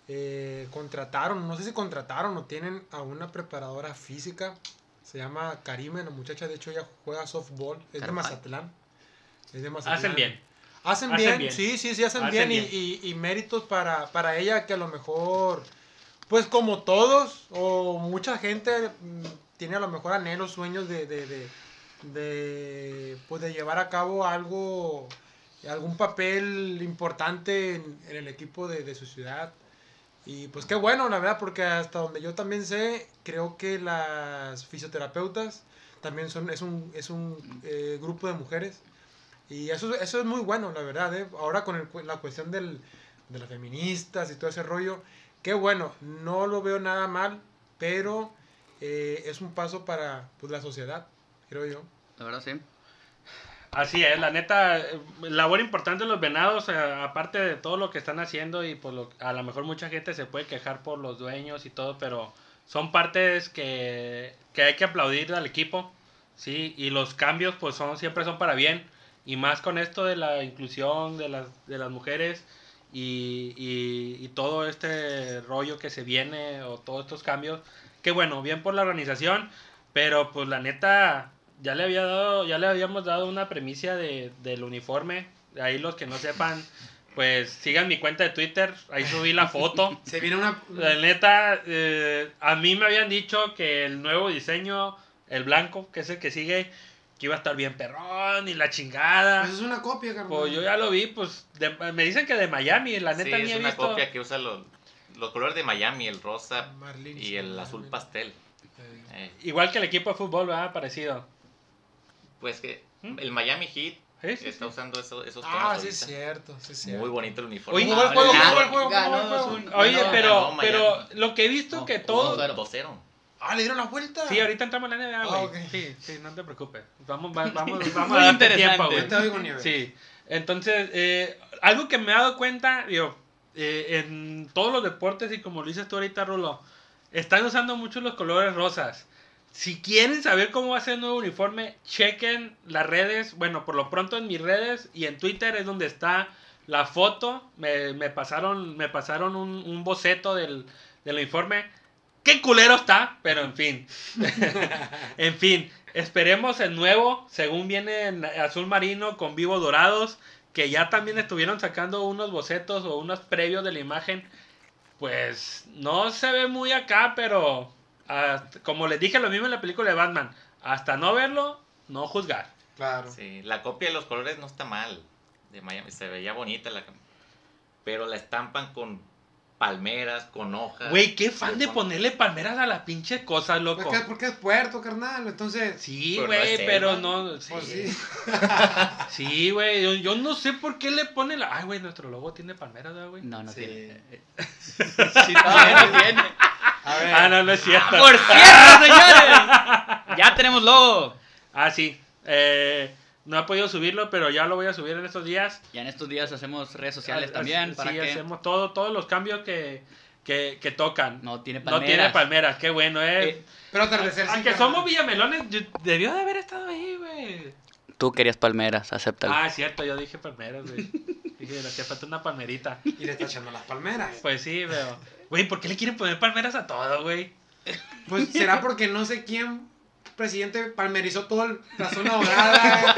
eh, contrataron, no sé si contrataron o tienen a una preparadora física. Se llama Karime, la muchacha, de hecho ella juega softball, es de. Mazatlán. Es de Mazatlán. Hacen bien. Hacen Hacen bien, bien. sí, sí, sí, hacen, Hacen bien, y- bien. Y, y méritos para, para ella que a lo mejor, pues como todos o mucha gente mm, tiene a lo mejor anhelos, sueños de, de, de, de, pues de llevar a cabo algo, algún papel importante en, en el equipo de, de su ciudad. Y pues qué bueno, la verdad, porque hasta donde yo también sé, creo que las fisioterapeutas también son, es un, es un eh, grupo de mujeres. Y eso, eso es muy bueno, la verdad. ¿eh? Ahora con el la cuestión del, de las feministas y todo ese rollo, qué bueno, no lo veo nada mal, pero eh, es un paso para pues, la sociedad, creo yo. La verdad, sí. Así es, la neta, eh, labor importante de los venados, eh, aparte de todo lo que están haciendo y por lo, a lo mejor mucha gente se puede quejar por los dueños y todo, pero son partes que, que hay que aplaudir al equipo, sí, y los cambios pues son siempre son para bien, y más con esto de la inclusión de las, de las mujeres y, y, y todo este rollo que se viene o todos estos cambios, que bueno, bien por la organización, pero pues la neta ya le había dado, ya le habíamos dado una premicia de, del uniforme. Ahí los que no sepan, pues sigan mi cuenta de Twitter, ahí subí la foto. Se viene una. La neta, eh, a mí me habían dicho que el nuevo diseño, el blanco, que es el que sigue, que iba a estar bien perrón y la chingada. Pues es una copia, carnal. Pues yo ya lo vi, pues de- me dicen que de Miami, la neta sí, ni es he una visto. copia que usa los, los colores de Miami, el rosa Marlins, y el azul Marlins. pastel. Eh, Eh, Igual que el equipo de fútbol, ¿verdad? Parecido. pues que ¿Mm? el Miami Heat Sí, sí, está sí. usando eso- esos tonos Ah, sí, es cierto, sí, es cierto. Muy bonito el uniforme. Oye, ¿Cómo va el juego? Ah, ¿Cómo va el juego? ¿Cómo ganó el juego? 2-1. Oye, Ganó- pero, ganó pero lo que he visto No, que todo... cero. 2-0. Ah, le dieron la vuelta. Sí, ahorita entramos en la NBA, güey. Ah, ok. Sí, sí, no te preocupes. Vamos, va- vamos, vamos a darte interesante. tiempo, güey. Sí, entonces, eh, algo que me he dado cuenta, digo, eh, en todos los deportes, y como lo dices tú ahorita, Rulo, están usando mucho los colores rosas. Si quieren saber cómo va a ser el nuevo uniforme, chequen las redes. Bueno, por lo pronto en mis redes y en Twitter es donde está la foto. Me, me pasaron, me pasaron un, un boceto del, del uniforme. ¡Qué culero está! Pero en fin. en fin, esperemos el nuevo, según viene en azul marino con vivos dorados, que ya también estuvieron sacando unos bocetos o unos previos de la imagen. Pues no se ve muy acá, pero hasta- como les dije lo mismo en la película de Batman, hasta no verlo, no juzgar. Claro. Sí, la copia de los colores no está mal. De Miami se veía bonita la pero la estampan con palmeras, con hojas. Güey, qué fan de Con- ponerle palmeras a las pinches cosas, loco. Porque, porque es puerto, carnal. Entonces. Sí, Pero no güey, pero no. Sí, Pues sí. Sí, güey. Yo, yo no sé por qué le ponen la. Ay, güey, nuestro logo tiene palmeras, ¿verdad, güey. No, no Sí. tiene. Sí, no tiene. A ver. Ah, no, no es cierto. Por cierto, señores. Ya tenemos logo. Ah, sí. Eh, no he podido subirlo, pero ya lo voy a subir en estos días. Ya en estos días hacemos redes sociales Ah, también sí, para que hacemos todo, todos los cambios que, que, que tocan. no tiene No palmeras. tiene palmeras, qué bueno, eh. Eh, Pero atardecer. Aunque somos Villamelones, yo- debió de haber estado ahí, güey. Tú querías palmeras, acéptalo. Ah, es cierto, yo dije palmeras, güey. Dije, le hacía falta una palmerita. Y le está echando las palmeras. Pues sí, pero. Güey, ¿por qué le quieren poner palmeras a todo, güey? Pues será porque no sé quién presidente palmerizó toda el- la zona dorada,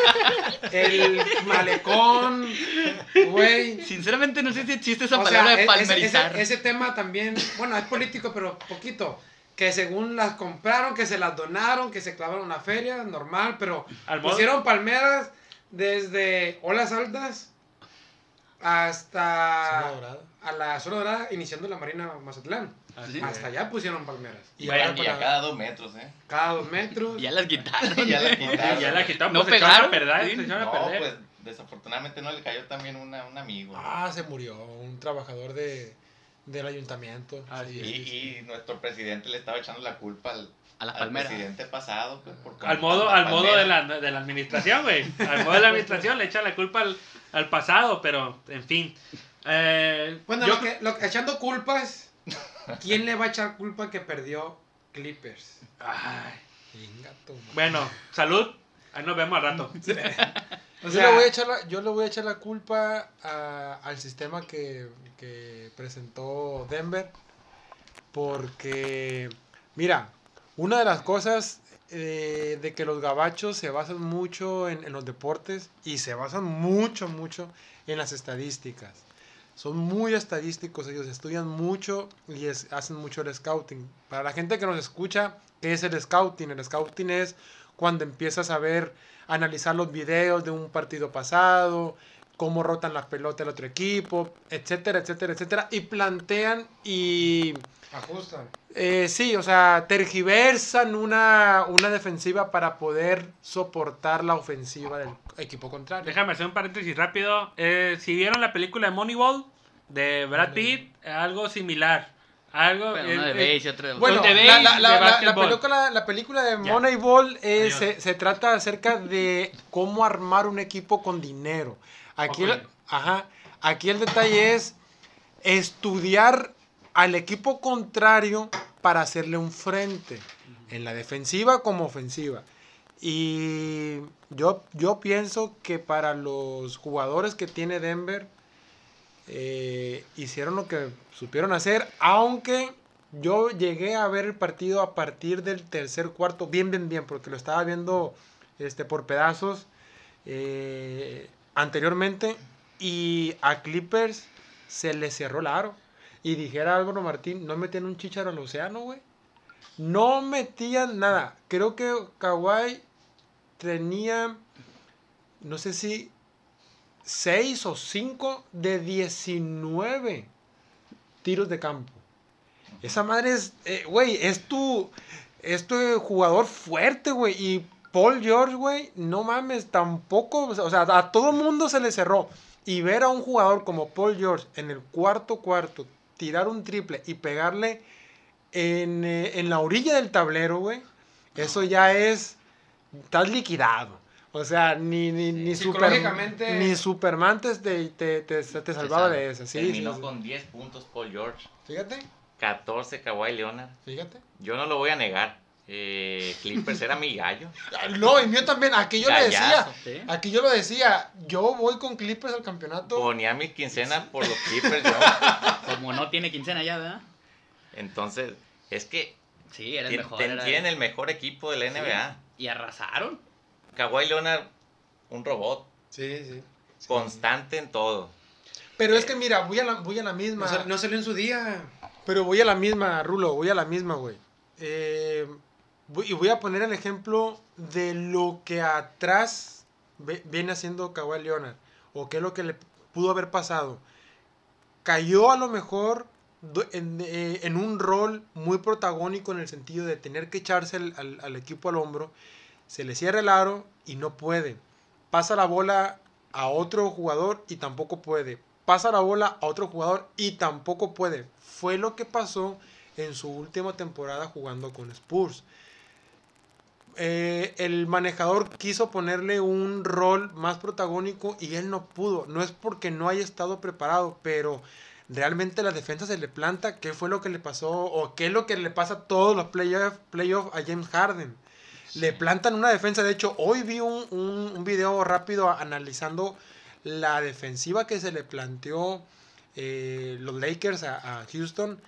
el malecón, güey. Sinceramente no sé si existe esa O palabra sea, de e- palmerizar. Ese, ese tema también, bueno, es político, pero poquito. Que según las compraron, que se las donaron, que se clavaron en la feria, normal, pero Al pusieron palmeras desde olas altas hasta Zona dorada. a la zona dorada, iniciando la Marina Mazatlán. Hasta allá pusieron palmeras. Y y a cada dos metros, ¿eh? Cada dos metros. Ya las quitaron. Ya la es. quitaron. Ya la quitaron, No pues se echaron a pegaron, perder, se echaron a No, perder. pues desafortunadamente no le cayó también una, un amigo. Ah, se murió un trabajador de, del ayuntamiento. Así y, Sí, sí. y nuestro presidente le estaba echando la culpa al, A al presidente pasado. Pues, por Al modo, al modo de la, de la administración, güey. Al modo de la administración le echa la culpa al, al pasado, pero en fin. Eh, Bueno, yo lo que, lo que- echando culpas, ¿quién le va a echar culpa que perdió Clippers? Ay, toma. bueno, salud. Ahí nos vemos al rato. O yo, sea, le voy a echar la, yo le voy a echar la culpa a- al sistema que, que presentó Denver. Porque, mira, una de las cosas eh, de que los gabachos se basan mucho en, en los deportes y se basan mucho, mucho en las estadísticas. Son muy estadísticos, ellos estudian mucho y es- hacen mucho el scouting. Para la gente que nos escucha, ¿qué es el scouting? El scouting es cuando empiezas a ver, analizar los videos de un partido pasado, cómo rotan las pelotas del otro equipo, etcétera, etcétera, etcétera, y plantean y ajustan. eh, sí, o sea, tergiversan una, una defensiva para poder soportar la ofensiva del equipo contrario. Déjame hacer un paréntesis rápido. Eh, si vieron la película de Moneyball de Brad Pitt, algo similar. Algo. Eh, eh. Bueno, de la, base, la- de la- la- la básquetbol. película, la película de. Moneyball eh, se, se trata acerca de cómo armar un equipo con dinero. Aquí, el, ajá, aquí el detalle es estudiar al equipo contrario para hacerle un frente, en la defensiva como ofensiva. Y yo, yo pienso que para los jugadores que tiene Denver, eh, hicieron lo que supieron hacer, aunque yo llegué a ver el partido a partir del tercer cuarto, bien, bien, bien, porque lo estaba viendo este, por pedazos eh, anteriormente, y a Clippers se le cerró el aro. Y dijera Álvaro Martín, no metían un chicharo al océano, güey. No metían nada. Creo que Kawhi tenía, no sé si 6 o 5 de 19 tiros de campo. Esa madre es, eh, güey, es tu, es tu jugador fuerte, güey. Y Paul George, güey, no mames, tampoco, o sea, a todo mundo se le cerró. Y ver a un jugador como Paul George en el cuarto cuarto tirar un triple y pegarle en, eh, en la orilla del tablero, güey, eso ya es, estás liquidado. O sea, ni, ni, ni, super- ni Superman te, te, te, te- te salvaba salva. de eso. Sí, Terminó sí, sí. con 10 puntos Paul George, Fíjate, 14 Kawhi Leonard. fíjate. Yo no lo voy a negar. Eh, Clippers era mi gallo. Ah, No, y mío también. Aquí yo le decía. Sí. aquí yo lo decía, yo voy con Clippers al campeonato. Ponía mis quincenas por los Clippers yo. Como no tiene quincena ya, ¿verdad? Entonces, es que Sí, era el mejor. ten- era- tienen el mejor equipo de la NBA. Y arrasaron. Kawhi Leonard, un robot, Sí, sí. constante en todo. Pero es que mira, voy a la, voy a la misma. No, sal- no salió en su día. Pero voy a la misma, Rulo, voy a la misma, güey. Eh, y voy a poner el ejemplo de lo que atrás viene haciendo Kawhi Leonard. O qué es lo que le pudo haber pasado. Cayó a lo mejor eh, en un rol muy protagónico en el sentido de tener que echarse al- al equipo al hombro. Se le cierra el aro y no puede. Pasa la bola a otro jugador y tampoco puede. Pasa la bola a otro jugador y tampoco puede. Fue lo que pasó en su última temporada jugando con Spurs. Eh, el manejador quiso ponerle un rol más protagónico y él no pudo. No es porque no haya estado preparado, pero realmente la defensa se le planta. ¿Qué fue lo que le pasó? ¿O qué es lo que le pasa a todos los playoffs playoff a James Harden? Le plantan una defensa. De hecho, hoy vi un, un, un video rápido analizando la defensiva que se le planteó eh, los Lakers a, a Houston.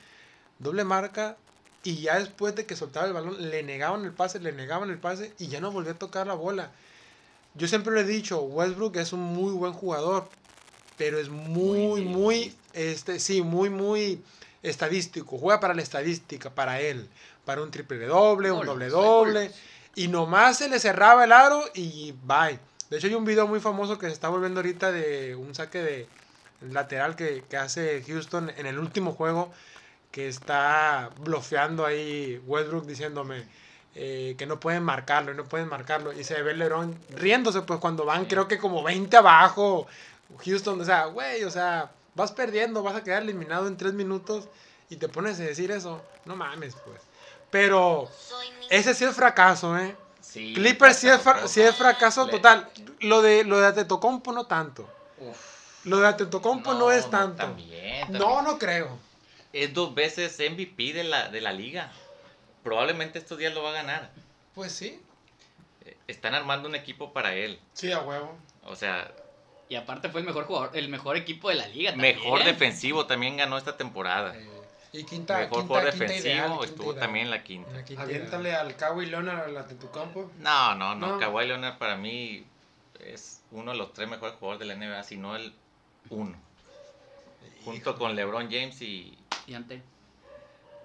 Doble marca. Y ya después de que soltaba el balón, le negaban el pase, le negaban el pase y ya no volvió a tocar la bola. Yo siempre le he dicho, Westbrook es un muy buen jugador, pero es muy, Muy muy, este, sí, muy, muy estadístico. Juega para la estadística, para él, para un triple doble, un doble doble. Y nomás se le cerraba el aro y bye. De hecho, hay un video muy famoso que se está volviendo ahorita de un saque de, lateral que, que hace Houston en el último juego, que está bloqueando ahí Westbrook diciéndome eh, que no pueden marcarlo, y no pueden marcarlo. Y se ve LeBron riéndose, pues cuando van, creo que como 20 abajo. Houston, o sea, güey, o sea, vas perdiendo, vas a quedar eliminado en 3 minutos y te pones a decir eso. No mames, pues. Pero ese sí es fracaso, ¿eh? Sí, Clippers sí es, sí es fracaso Le- total. Lo de, lo de Atentocompo no tanto. Uf, Lo de Atentocompo no, es tanto. También, no, también. no creo. Es dos veces MVP de la, de la liga. Probablemente estos días lo va a ganar. Pues sí. Eh, Están armando un equipo para él. Sí, a huevo. O sea, Y aparte fue el mejor jugador, el mejor equipo de la liga. también. mejor defensivo también ganó esta temporada. Eh, y quinta, Mejor quinta, jugador quinta defensivo ideal, estuvo ideal. también en la quinta. En la quinta Aviéntale al Kawhi Leonard al Atentocampo. No, no, no. No. Kawhi Leonard para mí es uno de los tres mejores jugadores de la NBA, si no el uno. Junto con LeBron James y... Y.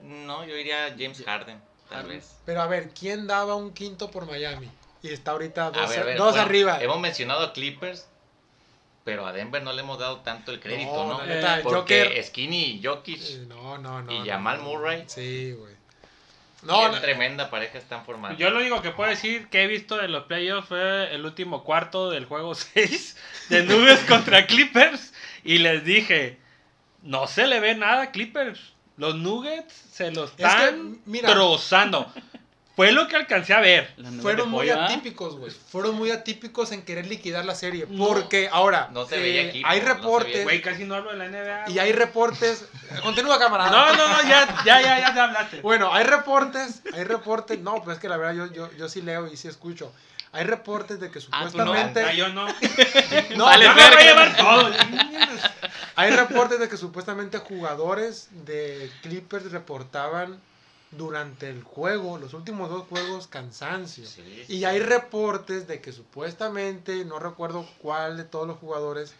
No, yo iría James Harden, tal Harden. vez. Pero a ver, ¿quién daba un quinto por Miami? Y está ahorita A dos, ver, a ver, dos bueno, arriba. Hemos mencionado a Clippers, pero a Denver no le hemos dado tanto el crédito, ¿no? Porque Joker- Skinny y Jokic Eh, No, no, no. y Jamal no. Murray. Sí, güey. No, No, no, tremenda pareja están formando. Yo lo único que puedo decir que he visto de los playoffs fue el último cuarto del juego 6 de Nuggets contra Clippers. Y les dije, no se le ve nada a Clippers. Los Nuggets se los que, están mira. trozando. Fue lo que alcancé a ver. Fueron muy pollo, ¿ah? atípicos, güey. Fueron muy atípicos en querer liquidar la serie. No. Porque ahora No se veía eh, equipo, hay no se reportes veía Güey, casi no hablo de la NBA. y hay reportes. Continúa, camarada. No, no, no, ya, ya, ya, ya te hablaste. Bueno, hay reportes, hay reportes, no, pues es que la verdad yo, yo, yo sí leo y sí escucho. Hay reportes de que Ah, tú no. supuestamente... Ah, yo no. no, Vale, Ya me voy a llevar todo. Hay reportes de que supuestamente jugadores de Clippers reportaban durante el juego, los últimos dos juegos, cansancio. Sí, Y hay reportes de que supuestamente, no recuerdo cuál de todos los jugadores,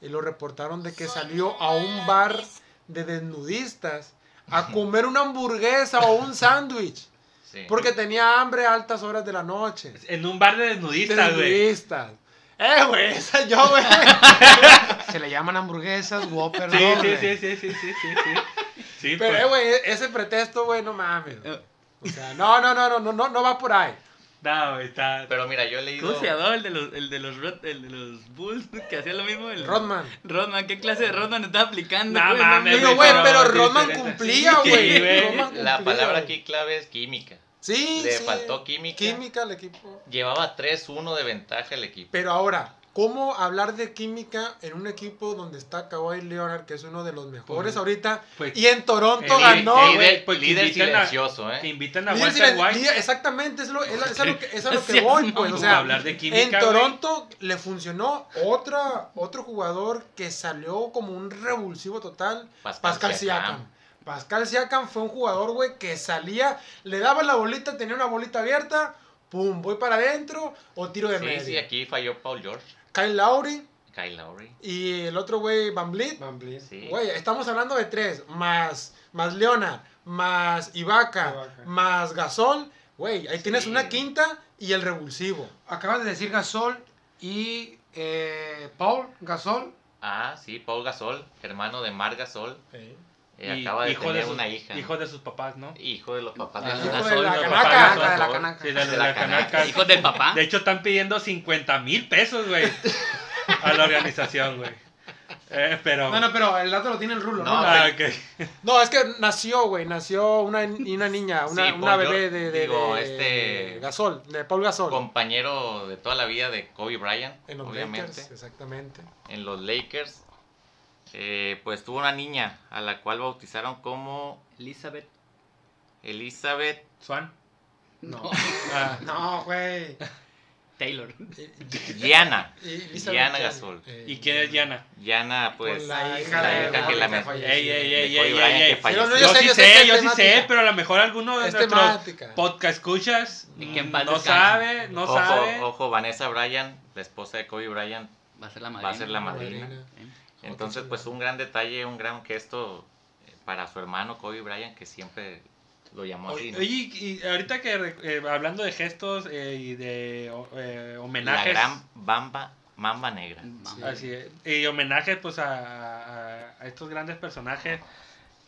y lo reportaron de que salió a un bar de desnudistas a comer una hamburguesa o un sándwich. sí. Porque tenía hambre a altas horas de la noche. En un bar de desnudistas, güey. Desnudistas. Eh, güey, esa yo, güey. Se le llaman hamburguesas, Whopper, Sí, sí, doble. sí, sí, sí, sí, sí, sí. Sí, Pero, pues. eh, güey, ese pretexto, güey, no mames. Eh. O sea, no, no, no, no, no, no, no va por ahí. No, güey, está. Pero mira, yo he leído... ¿Cómo se llamaba el de los, el de los, Rod- el de los Bulls que hacía lo mismo? El, Rodman. Rodman, ¿qué clase de Rodman estaba aplicando? No güey? mames, Digo, güey, güey, pero Rodman cumplía, Sí, güey. güey. Rodman La palabra aquí clave es química. Sí, Le sí. faltó química. Química al equipo. Llevaba 3-1 de ventaja el equipo. Pero ahora, ¿cómo hablar de química en un equipo donde está Kawhi Leonard, que es uno de los mejores Pues, ahorita? pues, y en Toronto el- ganó, el- güey. líder pues, que líder invitan a- silencioso, Que ¿eh? invitan a Líder Walter silen- White. líder- exactamente, es, lo, es, a- es a lo que, es a lo que voy, pues. O sea, hablar de química, en güey. Toronto le funcionó otra, otro jugador que salió como un revulsivo total, Pascal Pascal Siakam. Siakam. Pascal Siakam fue un jugador, güey, que salía, le daba la bolita, tenía una bolita abierta, pum, voy para adentro o tiro de Sí, medio. sí, aquí falló Paul George. Kyle Lowry Kyle Lowry. y el otro güey, Van Vliet. Van Vliet. Sí. Güey, estamos hablando de tres, más, más Leonard, más Ibaka, Ibaka. más Gasol. Güey, ahí tienes Sí. una quinta y el revulsivo. Acabas de decir Gasol y eh, Paul Gasol. Ah, sí, Paul Gasol, hermano de Mar Gasol. Eh, Y acaba de hijo tener sus- una hija. Hijo de sus papás, ¿no? Hijo de los papás Ah, de Hijo de la de canaca, de. Sí, de, De la, la canaca. Hijos del papá. De hecho, están pidiendo 50 mil pesos, güey. A la organización, güey. Eh, pero. No, no, pero el dato lo tiene el rulo, ¿no? No, Ah, ok. No, es que nació, güey, nació una, una niña, una, Sí, una bebé de, de, digo, de este- Gasol, de Paul Gasol. Compañero de toda la vida de Kobe Bryant, en los obviamente. Lakers, exactamente. En los Lakers. Eh, pues tuvo una niña a la cual bautizaron como Elizabeth. Elizabeth Swan. No. Ah, No, güey. Taylor. Gianna. Gianna Jan- Gasol. eh, ¿Y quién es Diana? Gianna, pues. La hija de- la hija que la que me- falleció. Ey, ey, ey, ey, Yo, sí sé yo sí sé, pero a lo mejor alguno de Es nuestros temática. podcast escuchas mm, no sabe, no ojo, sabe. ojo, Vanessa Bryan, la esposa de Kobe Bryant. Va a ser la madrina. Va a ser la madrina. Entonces, pues un gran detalle, un gran gesto eh, para su hermano Kobe Bryant, que siempre lo llamó así. Oye, ¿no? y, y ahorita que eh, hablando de gestos eh, y de eh, la homenajes. gran Bamba Mamba Negra. Así es. Y homenaje pues a, a- a estos grandes personajes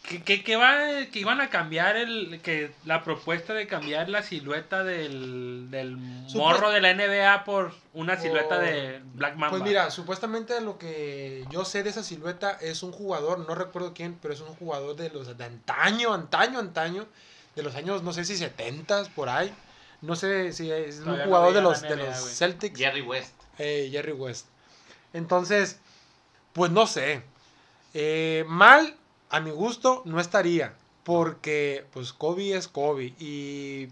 que, que, que, va- que iban a cambiar el que la propuesta de cambiar la silueta del, del morro de la NBA por una silueta de Black Mamba. Pues mira, supuestamente lo que yo sé de esa silueta es un jugador, no recuerdo quién, pero es un jugador de los de antaño, antaño, antaño, de los años, no sé si 70 por ahí. No sé si es un no jugador de los, de los. Celtics. Jerry West. Eh, Jerry West. Entonces, pues no sé. Eh, mal, a mi gusto, no estaría. Porque, pues, Kobe es Kobe. Y,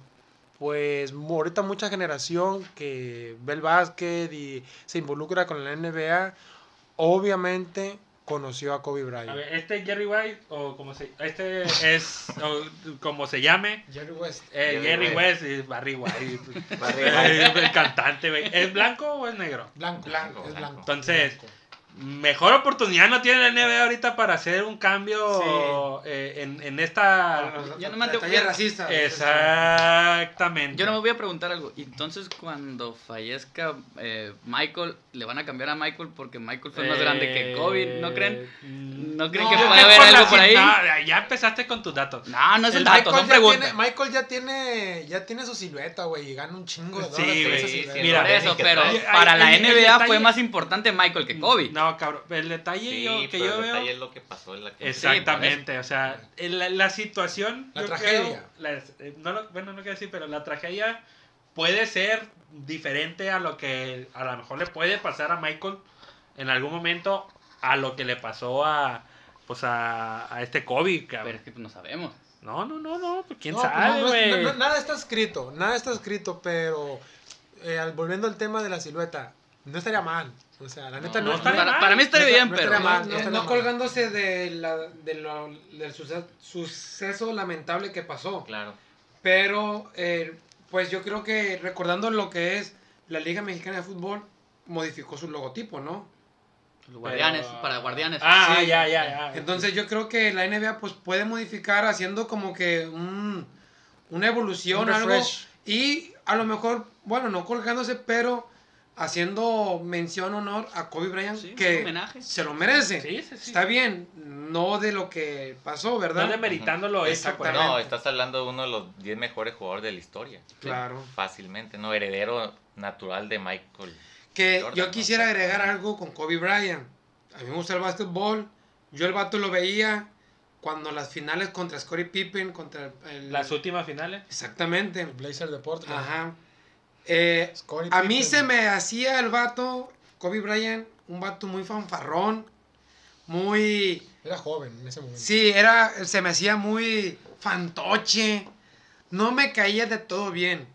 pues, ahorita mucha generación que ve el básquet y se involucra con la NBA, obviamente conoció a Kobe Bryant. A ver, este Jerry White o como se este es o como se llame Jerry West. eh, Jerry Jerry West. West y Barry White Barry Eh, el cantante güey. ¿es blanco o es negro? Blanco, Blanco, es blanco. blanco. Entonces, Blanco. Mejor oportunidad no tiene la NBA ahorita para hacer un cambio eh, en, en esta no me racista. exactamente Yo no me voy a preguntar algo. Entonces, cuando fallezca eh, Michael, ¿le van a cambiar a Michael porque Michael fue más grande que Kobe? ¿No creen? ¿No creen no, que puede Eh, haber algo por ahí? no, ya empezaste con tus datos No, no es El el dato, Michael, son ya preguntas. tiene, Michael ya tiene, ya tiene su silueta, güey, y gana un chingo de Sí, dólares por güey, esa sí, sí, Mira, Por eso, pero para la NBA detalle- fue más importante Michael que Kobe. no cabrón el detalle Sí, yo, que pero yo el veo detalle es lo que pasó en la Exactamente, o sea, la, la situación, La yo tragedia. creo, la- eh, no lo- bueno, no quiero decir, pero la tragedia puede ser diferente a lo que a lo mejor le puede pasar a Michael en algún momento a lo que le pasó a pues a, a este Kobe, Pero cabrón. es que no sabemos. No, no, no, no, pues quién No, pues, sabe, no, no no- no- nada está escrito, nada está escrito, pero eh, volviendo al tema de la silueta, no estaría mal. O sea, la neta No, no, no estaría Para, mal. para mí estaría No bien, no pero... estaría mal. No, estaría mal. colgándose de la, de lo- del suce- suceso lamentable que pasó. Claro. Pero, eh, pues yo creo que recordando lo que es la Liga Mexicana de Fútbol, modificó su logotipo, ¿no? Los guardianes, Pero- para guardianes. Ah, Sí. ya, ya, ya. Entonces yo creo que la NBA pues puede modificar haciendo como que un, una evolución, Un algo. Y a lo mejor, bueno, no colgándose, pero haciendo mención honor a Kobe Bryant, Sí, que se lo merece. Sí, sí, sí. Está bien, no de lo que pasó, ¿verdad? No demeritando lo hecho por Exactamente. él. No, estás hablando de uno de los 10 mejores jugadores de la historia. Claro. Fácilmente, ¿no? Heredero natural de Michael. Que Jordan, yo ¿no? quisiera agregar algo con Kobe Bryant. A mí me gusta el básquetbol. Yo el vato lo veía cuando las finales contra Scottie Pippen, contra el... Las últimas finales. Exactamente. El Blazer de Portland. Ajá. Eh, a mí se me hacía el vato, Kobe Bryant, un vato muy fanfarrón, muy... Era joven en ese momento. Sí, era, se me hacía muy fantoche. No me caía de todo bien.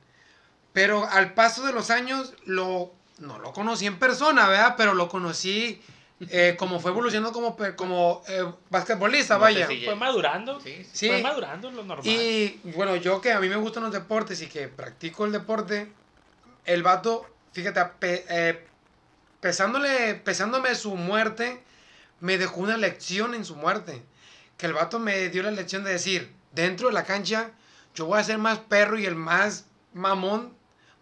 Pero al paso de los años, lo, no lo conocí en persona, ¿verdad? Pero lo conocí eh, como fue evolucionando como, como eh, basquetbolista, No vaya. Fue madurando. Sí, sí. Sí. Fue madurando lo normal. Y bueno, yo que a mí me gustan los deportes y que practico el deporte, el vato, fíjate, pe- eh, pesándole, pesándome su muerte, me dejó una lección en su muerte. Que el vato me dio la lección de decir, dentro de la cancha, yo voy a ser más perro y el más mamón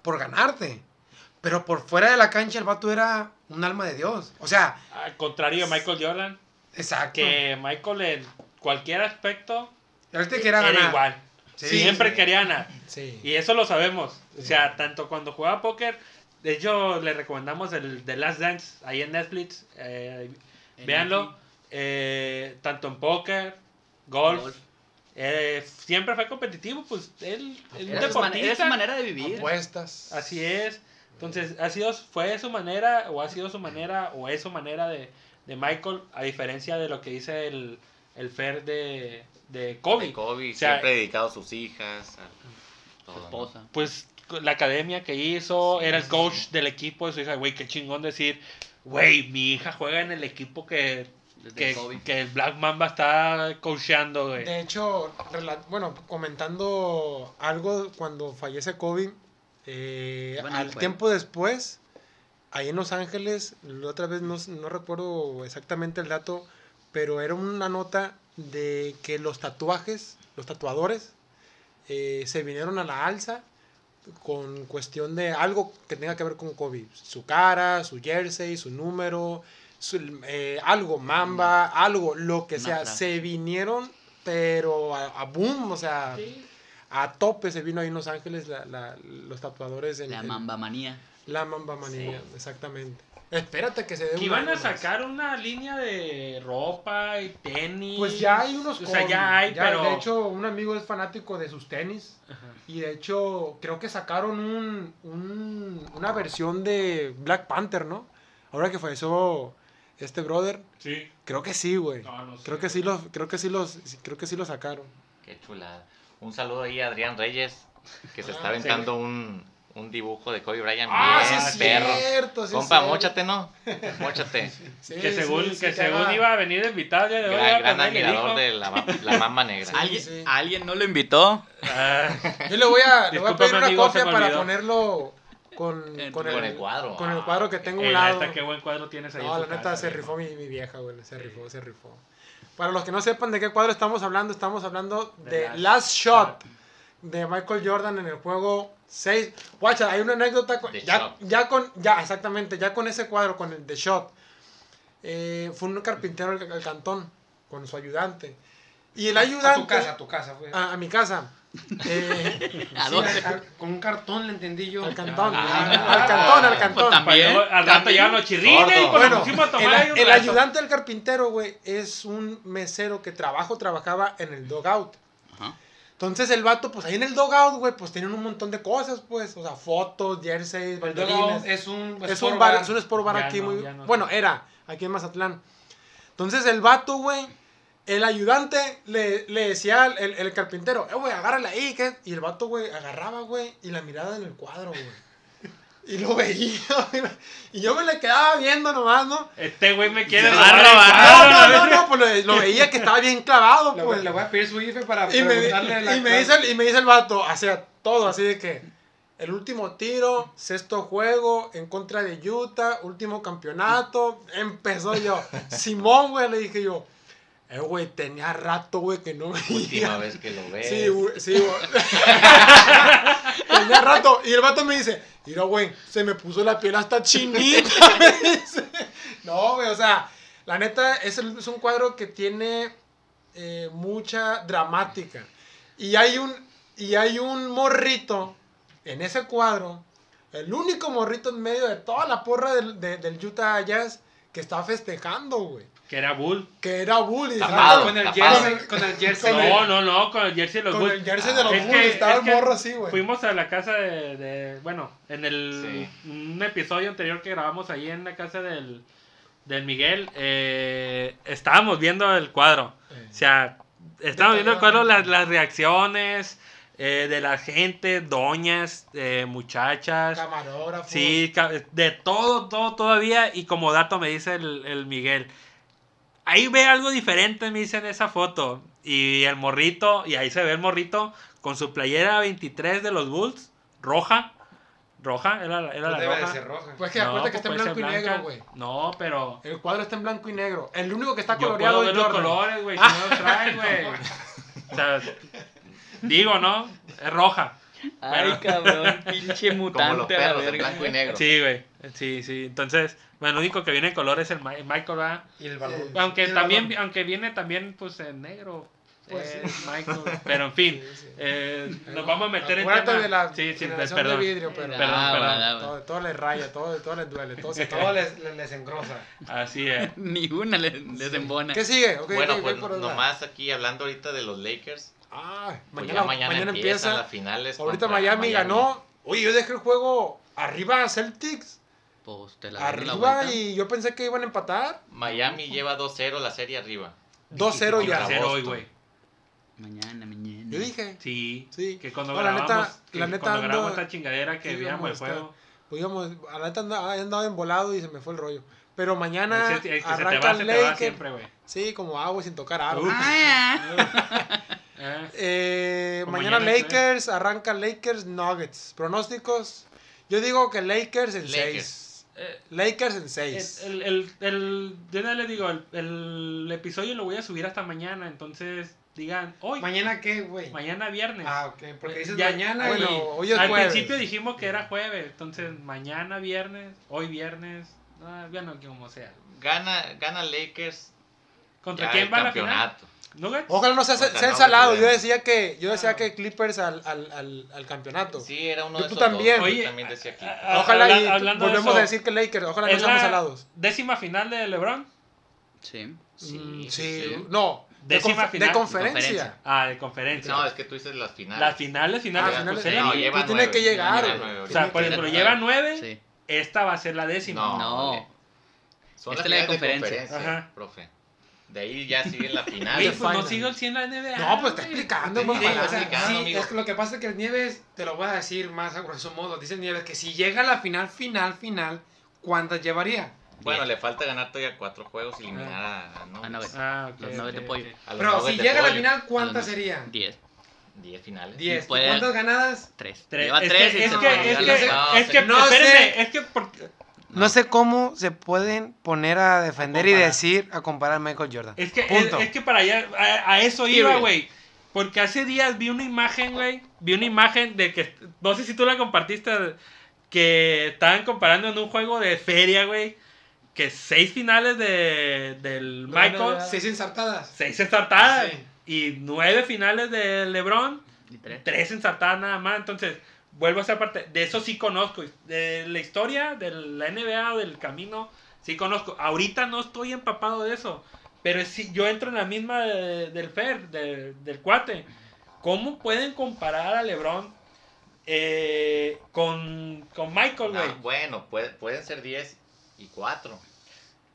por ganarte. Pero por fuera de la cancha el vato era un alma de Dios. O sea, Al contrario de Michael Jordan, exacto. que Michael en cualquier aspecto era ganar. igual. Sí, Siempre sí. Sí. Y eso lo sabemos. O sea, tanto cuando jugaba póker, de hecho le recomendamos el The Last Dance ahí en Netflix. eh, En véanlo. Netflix. Eh, tanto en póker, golf. Golf. eh, siempre fue competitivo, pues él es un Era su, era manera de vivir. Apuestas. Así es. Entonces, ha sido, fue su manera, o ha sido su manera, o es su manera de, de Michael, a diferencia de lo que dice el, el Fer de, de Kobe. De Kobe, O sea, siempre dedicado a sus hijas, a Su esposa. Pues la academia que hizo, era el coach del equipo de su hija, güey, qué chingón decir, güey, mi hija juega en el equipo que, que, que el Black Mamba está coacheando, güey. De hecho, rela- bueno, comentando algo cuando fallece Kobe, eh, Bueno, al fue. tiempo después, ahí en Los Ángeles, la otra vez no, no recuerdo exactamente el dato, pero era una nota de que los tatuajes, los tatuadores, eh, se vinieron a la alza con cuestión de algo que tenga que ver con Kobe. Su cara, su jersey, su número, su, eh, algo, mamba, algo, lo que sea. Se vinieron, pero a, a boom, o sea, a tope se vino ahí en Los Ángeles la- la- los tatuadores. En, La mamba manía. La mamba manía, exactamente. Espérate que se dé Que un iban a sacar una línea de ropa y tenis. Pues ya hay unos O sea, ya hay, pero. De hecho, un amigo es fanático de sus tenis. Ajá. Y de hecho, creo que sacaron un, un- una versión de Black Panther, ¿no? Ahora que falleció este brother. Sí. Creo que sí, güey. No, no sé. Creo que sí los, creo que sí los, creo que sí lo sacaron. Qué chulada. Un saludo ahí a Adrián Reyes, que se está Ah, aventando un, un dibujo de Kobe Bryant. Ah, bien, sí es perro. cierto, sí Compa, móchate, ¿no? Móchate. Sí, que según, sí, que según iba a venir invitado el día de hoy. Gran, gran le admirador de la, la mamba negra. ¿Alguien, sí. ¿Alguien no lo invitó? Ah, Yo le voy a, le voy a pedir una amigo, copia para ponerlo con, En- con, con el cuadro. Con el cuadro que tengo a eh, un la lado. neta, qué buen cuadro tienes ahí. No, en la neta casa, se rifó mi, mi vieja, güey. Se rifó, se rifó. Para los que no sepan de qué cuadro estamos hablando, estamos hablando De de Last Last, Shot de Michael Jordan en el juego 6. Guacha, hay una anécdota. con- ya, ya con, ya, exactamente, ya con ese cuadro, con el The Shot. eh, fue un carpintero al, al cantón con su ayudante. Y el ayudante. A tu casa, a tu casa, fue. A, a mi casa. Eh, ¿A Sí, dónde? al- al- con un cartón le entendí yo. al cantón. Ah, al cantón, al cantón. pues también. Al rato llegan los chirrines y Sordo. pues Bueno, el, ayudante del carpintero, güey, es un mesero que trabajo, trabajaba en el dogout. Entonces el vato, pues ahí en el dogout, güey, pues tienen un montón de cosas, pues, o sea, fotos, jerseys, banderines. Es un Es un bar, bar. es un sport bar Ya aquí no, muy... no bueno, era, aquí en Mazatlán. Entonces el vato, güey, el ayudante le, le decía al el, el carpintero, eh, güey, agárrala ahí, ¿qué? Y el vato, güey, agarraba, güey, y la mirada en el cuadro, güey. Y lo veía, güey, y yo me le quedaba viendo nomás, ¿no? Este güey me quiere robar No, no, ¿no? no, no, pues lo, lo veía que estaba bien clavado, Le, pues. voy- le voy a pedir su IFE para Y me, preguntarle la y, me dice el, y me dice el vato, hacía todo así de que el último tiro, sexto juego en contra de Utah, último campeonato, empezó yo. Simón, güey, le dije yo, eh, güey, tenía rato, güey, que no Última veía. vez que lo ves. Sí, güey, sí, güey. tenía rato. Y el vato me dice, mira, güey, se me puso la piel hasta chinita. me dice. No, güey, o sea, la neta, es, el- es un cuadro que tiene eh, mucha dramática. Y hay un, y hay un morrito en ese cuadro, el único morrito en medio de toda la porra del, de- del Utah Jazz que está festejando, güey. Que era Bull. Que era Tapado. "Ah, con el jersey, con el jersey. No, no, no, con el jersey de los Con Bulls. el jersey de los Es Bulls, que- estaba es el morro así, güey. Fuimos a la casa de, de- bueno, en el Sí. un episodio anterior que grabamos ahí en la casa del, del Miguel, eh, estábamos viendo el cuadro. Eh. O sea, estábamos viendo el cuadro, las, las reacciones eh, de la gente, doñas, eh, muchachas. Camarógrafo. Sí, de todo, todo todavía. Y como dato me dice el, el Miguel. Ahí ve algo diferente, me dice en esa foto. Y el morrito, y ahí se ve el morrito con su playera 23 de los Bulls, roja. Roja, era, la- era la Debe de roja. ser roja. Pues que No, acuérdate que pues está en puede blanco y negro, güey. No, pero. El cuadro está en blanco y negro. El único que está Yo coloreado puedo es los colores, güey, si no los trae, güey. O sea, digo, ¿no? Es roja. Ay, cabrón, pinche Como los mutante a la perros en verga. blanco y negro. Sí, güey. Sí, sí. Entonces, bueno, lo único que viene en color es el Ma- Michael, ¿verdad? Y el balón. Aunque el también, balón. aunque viene también, pues, en negro. Pues eh, sí. Michael. Pero en fin, Sí, sí. eh, nos vamos a meter en tema. de la sí, perdón. de vidrio, pero Perdón, Ah, perdón. todo, todo les raya, todo, todo les duele, todo se Todo les, les, les engrosa. Así es. Ni una le- les embona. ¿Qué sigue? Ok, Bueno, ok, pues nomás aquí hablando ahorita de los Lakers. Ah, Pues mañana, mañana, empieza. las finales. Ahorita Miami, ganó. Oye, yo dejé el juego arriba a Celtics. Pues te la dieron la Arriba y yo pensé que iban a empatar. Miami lleva 2-0 la serie arriba. 2-0 Y ya. contra Cero hoy, Boston. güey. Mañana, mañana. Yo dije. Sí. Sí. Que cuando No, la grabamos, neta- que la neta cuando grabamos ando- esta chingadera que sí, veíamos el a juego. Pues íbamos, a la neta andaba, andaba embolado y se me fue el rollo. Pero mañana que arranca el Lakers. Sí, como agua sin tocar aro. Uf. Ah, Eh, Eh, mañana mañana, Lakers, arranca Lakers Nuggets. Pronósticos. Yo digo que Lakers en Lakers. 6. Eh, Lakers en el, 6. el, el, el- de una vez les digo, el, el episodio lo voy a subir hasta mañana, entonces digan, hoy, ¿Mañana qué, güey? mañana viernes. Ah, ok, porque dices Ya- mañana bueno, y... hoy es Al jueves. principio dijimos que era jueves, entonces mañana viernes, hoy viernes, no, bueno, como sea. Gana, gana Lakers. ¿Contra ya quién va la final? campeonato. ¿Nuggets? Ojalá no sea, sea, sea el no, salado. porque- Yo decía que, yo decía Ah. que Clippers al, al, al, al campeonato. Sí, era uno Yo de tú esos también. dos. Yo Oye, también decía aquí. a- a- Ojalá habla- y hablando de volvemos eso, a decir que Lakers. Ojalá no seamos la salados. décima final de LeBron. Sí. Sí, Mm, sí, no. De, Décima conf- final. de conferencia. Conferencia. Ah, de conferencia. No, es que tú dices las finales. Las finales, finales, Ah, pues, finales. sería- No, lleva tiene nueve, que llegar, nueve, O sea, por ejemplo, lleva nueve, Sí. Esta va a ser la décima. No, No. Son Esta las es la de conferencia. Ajá. profe. De ahí ya sigue la final. Oye, pues no final. sigo el 100 la NBA. No, pues está explicando, Sí, güey, sí, para- o sea, explicando, Sí, amigo. es que lo que pasa es que el Nieves, te lo voy a decir más a grosso modo, dice el Nieves que si llega a la final, final, final, ¿cuántas llevaría? Bueno, le falta ganar todavía cuatro juegos y eliminar a, a Nuggets. A Nuggets. Ah, ok. Los nueve de pollo. A Pero si llega a la final, A ¿cuántas serían? 10. Diez finales. Diez. Y puede- ¿Y ¿Cuántas ganadas? 3. Tres. Lleva es 3 que, y es es a No, es que, no espérenme, es que porque, No sé cómo se pueden poner a defender y comparar. decir, a comparar a Michael Jordan. es que, es, Punto. es que para allá, a, a eso iba, güey. Porque hace días vi una imagen, güey. Vi una imagen de que, no sé si tú la compartiste, que estaban comparando en un juego de feria, güey. Que seis finales de, del Michael, Seis ensartadas. seis ensartadas. Sí. Y nueve finales de LeBron, Y tres. tres ensartadas nada más. Entonces, vuelvo a esa parte. De eso sí conozco. De la historia de la NBA, del camino, sí conozco. Ahorita no estoy empapado de eso. Pero sí, yo entro en la misma de- del Fer, de- del cuate. ¿Cómo pueden comparar a LeBron eh, con, con Michael, No, güey? Ah, bueno, puede- pueden ser 10 y 4.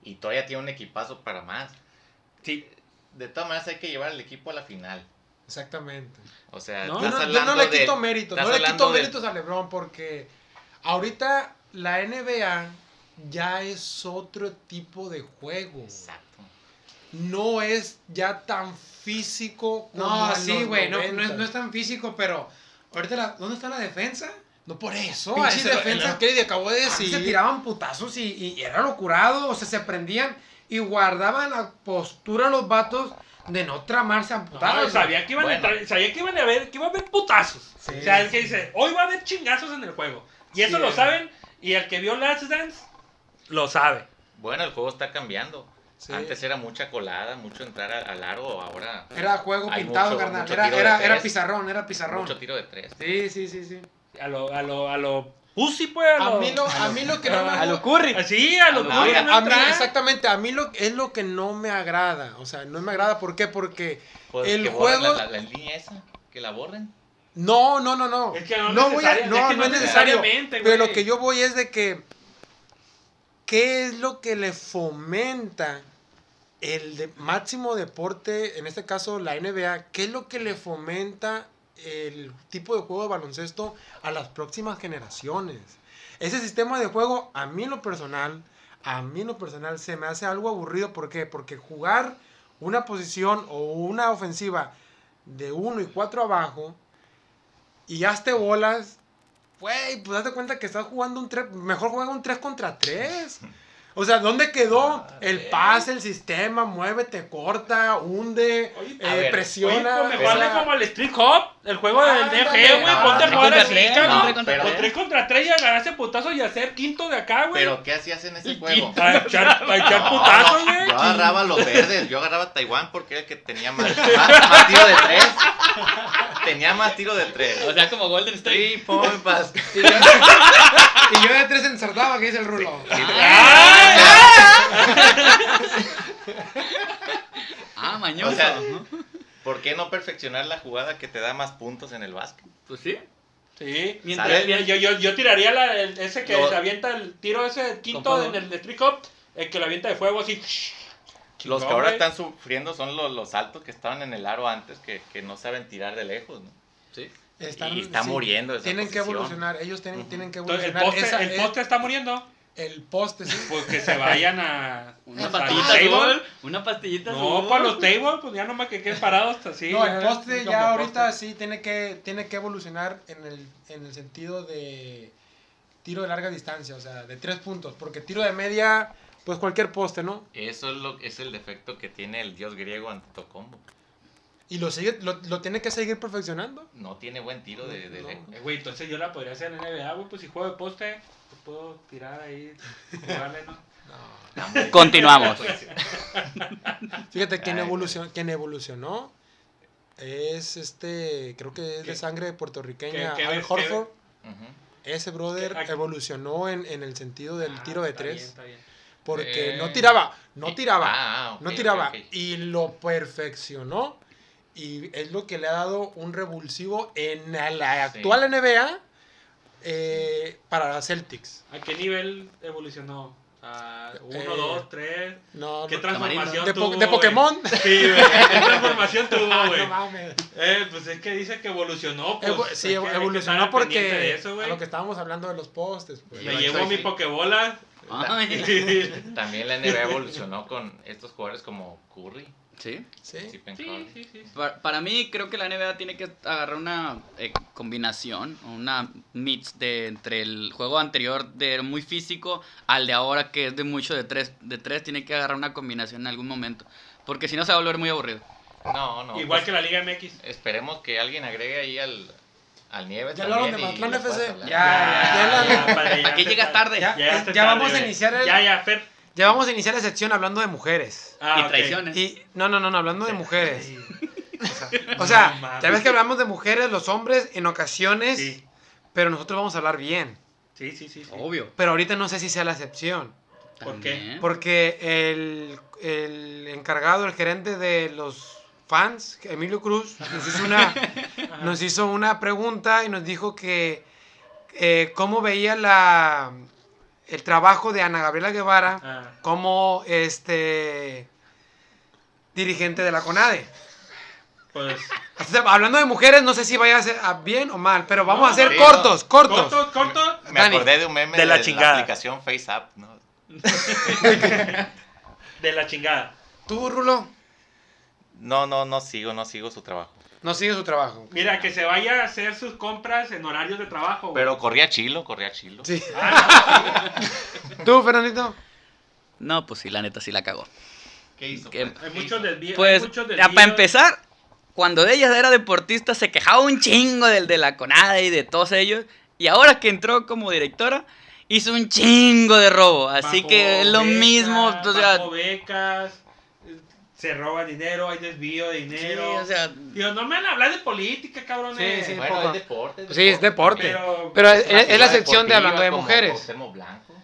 Y todavía tiene un equipazo para más. Sí, De todas maneras hay que llevar al equipo a la final. Exactamente. O sea, No, estás no, yo no le de- quito méritos, estás no le quito de- méritos a LeBron porque ahorita la NBA ya es otro tipo de juego. Exacto. No es ya tan físico como No, sí, güey, no, no, es, 90. no es tan físico, pero ahorita, la- ¿dónde está la defensa? No por eso, Pinche defensa. el Kennedy acabó de decir. se tiraban putazos y, y era locurado, o sea, se prendían y guardaban la postura los vatos de no tramarse a No, putazos. sabía que iban Bueno. a entrar, sabía que iban a ver, que iba a haber putazos. Sí. o sea, el que dice, hoy va a haber chingazos en el juego. Y eso Sí, lo eh. saben, y el que vio Last Dance, lo sabe. Bueno, el juego está cambiando. Sí. Antes era mucha colada, mucho entrar al, largo, ahora Era juego pintado, mucho- carnal. mucho Era, era, era pizarrón, era pizarrón. mucho tiro de tres. Sí, sí, sí, sí. A lo, a lo, a lo pussy, pues. A, A lo, mí lo, a mí lo que no me A lo Curry. Así, a lo A lo- Curry, a no a mí, exactamente, a mí lo, es lo que no me agrada. O sea, no me agrada. ¿Por qué? Porque Pues el juego. La, la- la línea esa, que la borren. No, no, no, no. Es que no voy a, no, es que no no es necesario. necesariamente, Pero lo que yo voy es de que. ¿Qué es lo que le fomenta el de- máximo deporte, en este caso la NBA? ¿Qué es lo que le fomenta el tipo de juego de baloncesto a las próximas generaciones? Ese sistema de juego, a mí en lo personal, a mí en lo personal se me hace algo aburrido. ¿Por qué? Porque jugar una posición o una ofensiva de 1 y 4 abajo y hazte bolas, güey, pues date cuenta que estás jugando un 3, mejor juega un 3 contra 3. O sea, ¿dónde quedó el pase, el sistema? Muévete, corta, hunde, Oye, eh, a ver, Oye, presiona. pues mejor sea, como el Street Hop, el juego del. DG, güey. Ponte a tres jugar contra así, tres, cabrón. Con tres contra tres y agarrarse putazos y hacer quinto de acá, güey. Pero ¿qué hacías en ese juego? Para echar, para echar No, putazos, no, güey. Yo agarraba los verdes, yo agarraba Taiwán porque era el que tenía más, más, más tiro de tres. Tenía más tiro de tres. O sea, como Golden State. Three point basket. Y yo, de tres ensartaba, que dice el rulo. Ah, mañoso. O sea. ¿Por qué no perfeccionar la jugada que te da más puntos en el básquet? Pues sí. Sí, mientras yo, yo, yo tiraría la, el- ese que Lo- se avienta el tiro ese quinto en el Street Hop, el que lo avienta de fuego así. Los que ahora están sufriendo son los, los altos que estaban en el aro antes, que, que no saben tirar de lejos, ¿no? Sí. están- y está muriendo esa Tienen que posición. evolucionar, ellos tienen, Ujú. tienen que Entonces, el evolucionar. poste, Esa el es- poste está muriendo. El poste, sí. Pues que se vayan a. Una pastillita table. azul. Una pastillita azul. No, para los tables, pues ya nomás que queden parados así. No, el poste ya ahorita poste. sí tiene que, tiene que evolucionar en el, en el sentido de tiro de larga distancia, o sea, de tres puntos. Porque tiro de media, pues cualquier poste, ¿no? Eso es, lo, es el defecto que tiene el dios griego Antetokounmpo. Y lo, sigue, lo, lo tiene que seguir perfeccionando. No tiene buen tiro de, de No. lejos. Eh, Güey, entonces yo la podría hacer en NBA, güey, pues si juego de poste, pues puedo tirar ahí, jugarle, ¿no? Continuamos. Pues, Fíjate, quien, Ay, evolucionó, es este, creo que es ¿Qué? de sangre puertorriqueña, ¿Qué- qué Al Horford. Ese brother ¿Qué- a- evolucionó en, en el sentido del Ah, tiro de está tres. bien, está bien. Porque Eh, no tiraba, no y- tiraba, ah, no tiraba. Y lo perfeccionó. Y es lo que le ha dado un revulsivo en la Sí. actual NBA eh, para la Celtics. ¿A qué nivel evolucionó? ¿A uno, Eh, dos, tres? No, ¿Qué no- transformación de, po- tuvo? de güey? Pokémon. Sí, güey. ¿Qué transformación tuvo, Ah, güey? no mames. Eh, pues es que dice que evolucionó, pues. Evo- sí, evolucionó porque de eso, a lo que estábamos hablando de los postes. Pues. Me llevo mi sí. Pokébola. También la NBA evolucionó con estos jugadores como Curry, Sí. Sí. Sí, sí, sí. Pa- Para, mí creo que la NBA tiene que agarrar una eh, combinación, una mix de entre el juego anterior de muy físico al de ahora que es de mucho de tres, de tres tiene que agarrar una combinación en algún momento, porque si no se va a volver muy aburrido. No, no. Igual pues, que la Liga MX. Esperemos que alguien agregue ahí al, al Nieves Ya hablaron de puedas FC. Ya, ya, ya. ya Aquí llegas tarde. Ya, Ya, ya ya vamos a iniciar el- Ya, ya, Fer. Ya vamos a iniciar la sección hablando de mujeres. Ah, y traiciones. Y no, no, no, no, hablando de mujeres. O sea, No mames. ya ves que hablamos de mujeres, los hombres en ocasiones, Sí, pero nosotros vamos a hablar bien. sí, sí, sí. sí. Obvio. Pero ahorita no sé si sea la excepción. ¿Por qué? Porque el, el encargado, el gerente de los fans, Emilio Cruz, nos hizo una, nos hizo una pregunta y nos dijo que eh, cómo veía la, el trabajo de Ana Gabriela Guevara Ah, como este dirigente de la CONADE. pues. Hablando de mujeres, no sé si vaya a ser bien o mal, pero vamos No, a hacer sí, cortos, cortos. Corto, corto. Me Dani, acordé de un meme de de la la, chingada. aplicación FaceApp, ¿no? De la chingada. ¿Tú, Rulo? No, no, no sigo, no sigo su trabajo. No sigue su trabajo. Mira, que se vaya a hacer sus compras en horarios de trabajo. güey. Pero corría chilo, corría chilo. Sí. Ah, ¿Tú, Fernandito? No, pues sí, la neta sí la cagó. ¿Qué hizo? ¿Qué? pues? hay ¿Qué muchos desvíos. Pues, hay muchos ya, desvíos. para empezar, cuando ella era deportista se quejaba un chingo del de la CONADE y de todos ellos. Y ahora que entró como directora, hizo un chingo de robo. Así Bajo que es lo becas, mismo. O sea, bajo becas, se roba dinero, hay desvío de sí, dinero. o sea, Digo, no me van a hablar de política, cabrones. Sí, sí. Bueno, es deporte. Sí, es deporte. Pero, Pero es, la sección de hablando de como mujeres. Cuauhtémoc Blanco.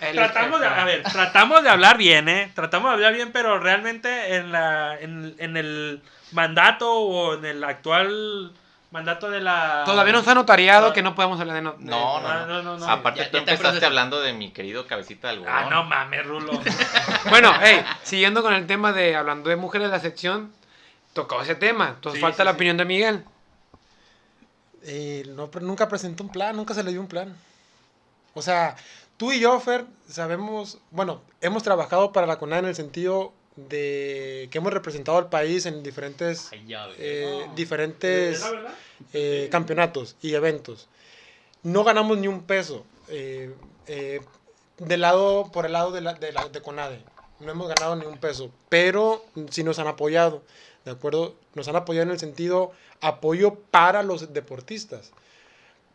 El- tratamos de, a ver, tratamos de hablar bien, ¿eh? Tratamos de hablar bien, pero realmente en, la, en, en el mandato o en el actual mandato de la... Todavía no está notariado No. que no podemos hablar de... no- de- No, Ah, no, no, no, no. Aparte Ya- tú ya empezaste proceso. hablando de mi querido cabecita de algodón. Ah, no mames, Rulo. Bueno, hey, siguiendo con el tema de hablando de mujeres de la sección, tocó ese tema. Entonces Sí, falta sí, la sí. opinión de Miguel. Eh, no, pero nunca presentó un plan, nunca se le dio un plan. O sea, tú y yo, Fer, sabemos, bueno, hemos trabajado para la CONAD en el sentido de que hemos representado al país en diferentes, ay, eh, No. diferentes eh, campeonatos y eventos. No ganamos ni un peso eh, eh, del lado, por el lado de, la, de, la, de CONADE. No hemos ganado ni un peso, pero sí nos han apoyado, ¿de acuerdo? Nos han apoyado en el sentido apoyo para los deportistas.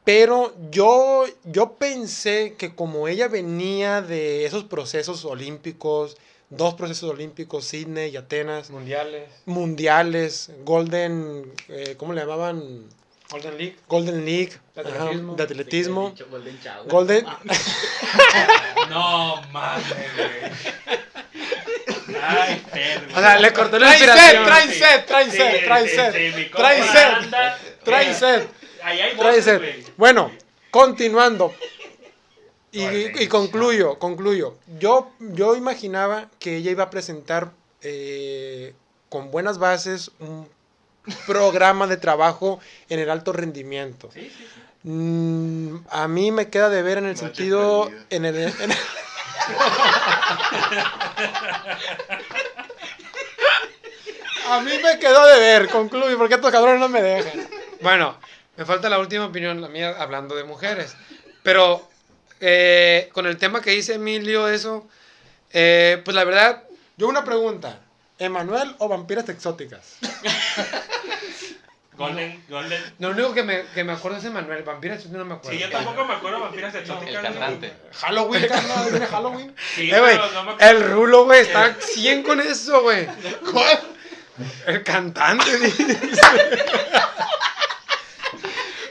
Pero yo, yo pensé que como ella venía de esos procesos olímpicos, dos procesos olímpicos, Sydney y Atenas, Mundiales. mundiales, Golden, eh, ¿cómo le llamaban? Golden League. Golden League, De ajá, atletismo. de atletismo, Dicho Golden Shower. Golden, No mames, güey. Ay, güey. O sea, le cortó la inspiración. traen set, traen set, traen set, traen set, traen set, Ahí hay traen set. güey. Bueno, continuando. Y, concluyo, concluyo. Yo, yo imaginaba que ella iba a presentar eh, con buenas bases un programa de trabajo en el alto rendimiento. Sí, sí, sí. Mm, a mí me queda de ver en el Noche sentido, perdida. en el, en el- a mí me quedó de ver, concluyo, porque estos cabrones no me dejan. Bueno, me falta la última opinión, la mía, hablando de mujeres. Pero eh, con el tema que dice Emilio, eso, eh, pues la verdad, Yo una pregunta. ¿Emanuel o vampiras exóticas? Golden, Golden. lo único que me, que me acuerdo es Emanuel, vampiras no me acuerdo. Sí, yo tampoco me acuerdo de vampiras El exóticas. cantante. Halloween, carnal, viene Halloween. Sí, Eh, güey, pero no me el rulo, güey, está 100 con eso, güey. ¿Cuál? El cantante, dice.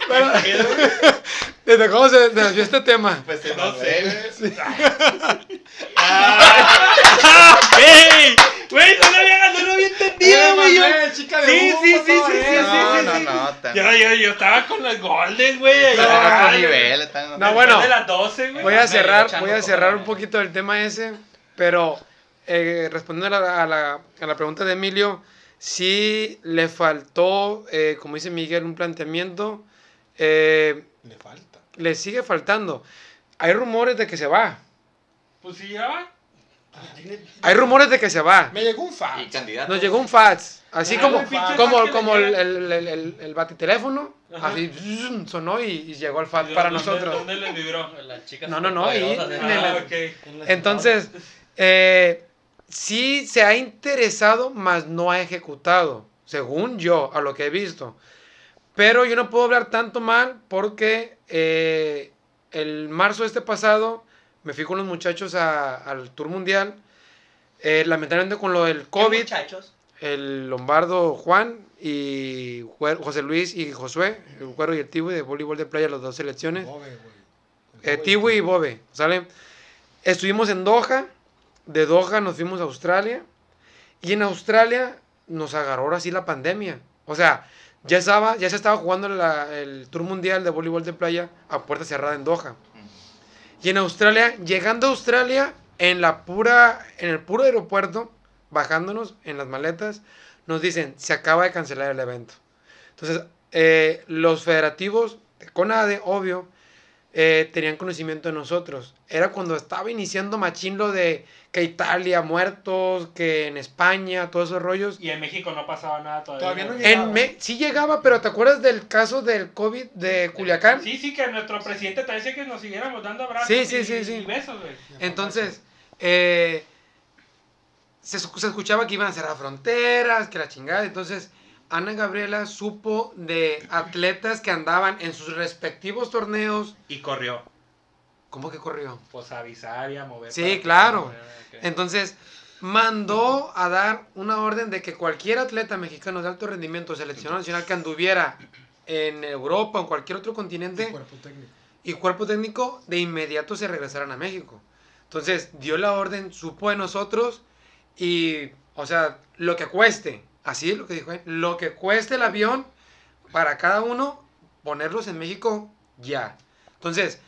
Pero, ¿Desde cómo se desvió este tema? Pues No sé. Emanuel. ¡Ey! Güey, no lo había, no lo había entendido, güey. yo- chica Sí, sí, sí, sí, sí, sí, No, sí, no, sí. no, tan- Yo, yo, yo estaba con los Golden, güey. Están en Ay, otro nivel, están en otro No, bueno. de las 12, güey. Voy a cerrar, voy a cerrar un poquito del tema ese, pero eh, respondiendo a la, a, la, a la pregunta de Emilio, sí le faltó, eh, como dice Miguel, un planteamiento, eh, Le falta. Le sigue faltando. Hay rumores de que se va, Pues sí, ya va. hay rumores de que se va. Me llegó un Y fax. candidato. Nos llegó un fax, así Ah, como, como, como el, el, el, el, el batiteléfono, Ajá. así sonó y, y llegó el fax para ¿Dónde- nosotros. ¿Dónde le vibró? No, no, no. Entonces, eh, sí se ha interesado, mas no ha ejecutado, según yo, a lo que he visto. Pero yo no puedo hablar tanto mal porque eh, el marzo de este pasado me fui con los muchachos a- al Tour Mundial. Eh, lamentablemente con lo del ¿Qué COVID, muchachos? el Lombardo Juan y José Luis y Josué, el Cuero y el Tibu de voleibol de playa, las dos selecciones. Bobe. Eh, Tiwi y Bobe, ¿sale? Estuvimos en Doha, de Doha nos fuimos a Australia, y en Australia nos agarró ahora sí la pandemia. O sea, ya, estaba, ya se estaba jugando la- el Tour Mundial de Voleibol de Playa a puerta cerrada en Doha. Y en Australia, llegando a Australia, en, la pura, en el puro aeropuerto, bajándonos en las maletas, nos dicen, se acaba de cancelar el evento. Entonces, eh, los federativos de CONADE, obvio, eh, tenían conocimiento de nosotros. Era cuando estaba iniciando machín lo de que Italia muertos, que en España, todos esos rollos. Y en México no pasaba nada todavía. Todavía no llega. En Me- sí llegaba, pero ¿te acuerdas del caso del COVID de Culiacán? Sí, sí, que nuestro presidente te decía que nos siguiéramos dando abrazos Sí, sí, y, sí, sí. y besos, güey. Entonces, eh, se, se escuchaba que iban a cerrar fronteras, que la chingada. Entonces, Ana Gabriela supo de atletas que andaban en sus respectivos torneos. Y corrió. ¿Cómo que corrió? Pues a avisar y a mover. Sí, claro. Ok. Entonces, mandó a dar una orden de que cualquier atleta mexicano de alto rendimiento, seleccionado nacional que anduviera en Europa o en cualquier otro continente Cuerpo técnico. y cuerpo técnico, de inmediato se regresaran a México. Entonces, dio la orden, supo de nosotros y, o sea, lo que cueste, así es lo que dijo él, lo que cueste el avión para cada uno, ponerlos en México ya. Entonces,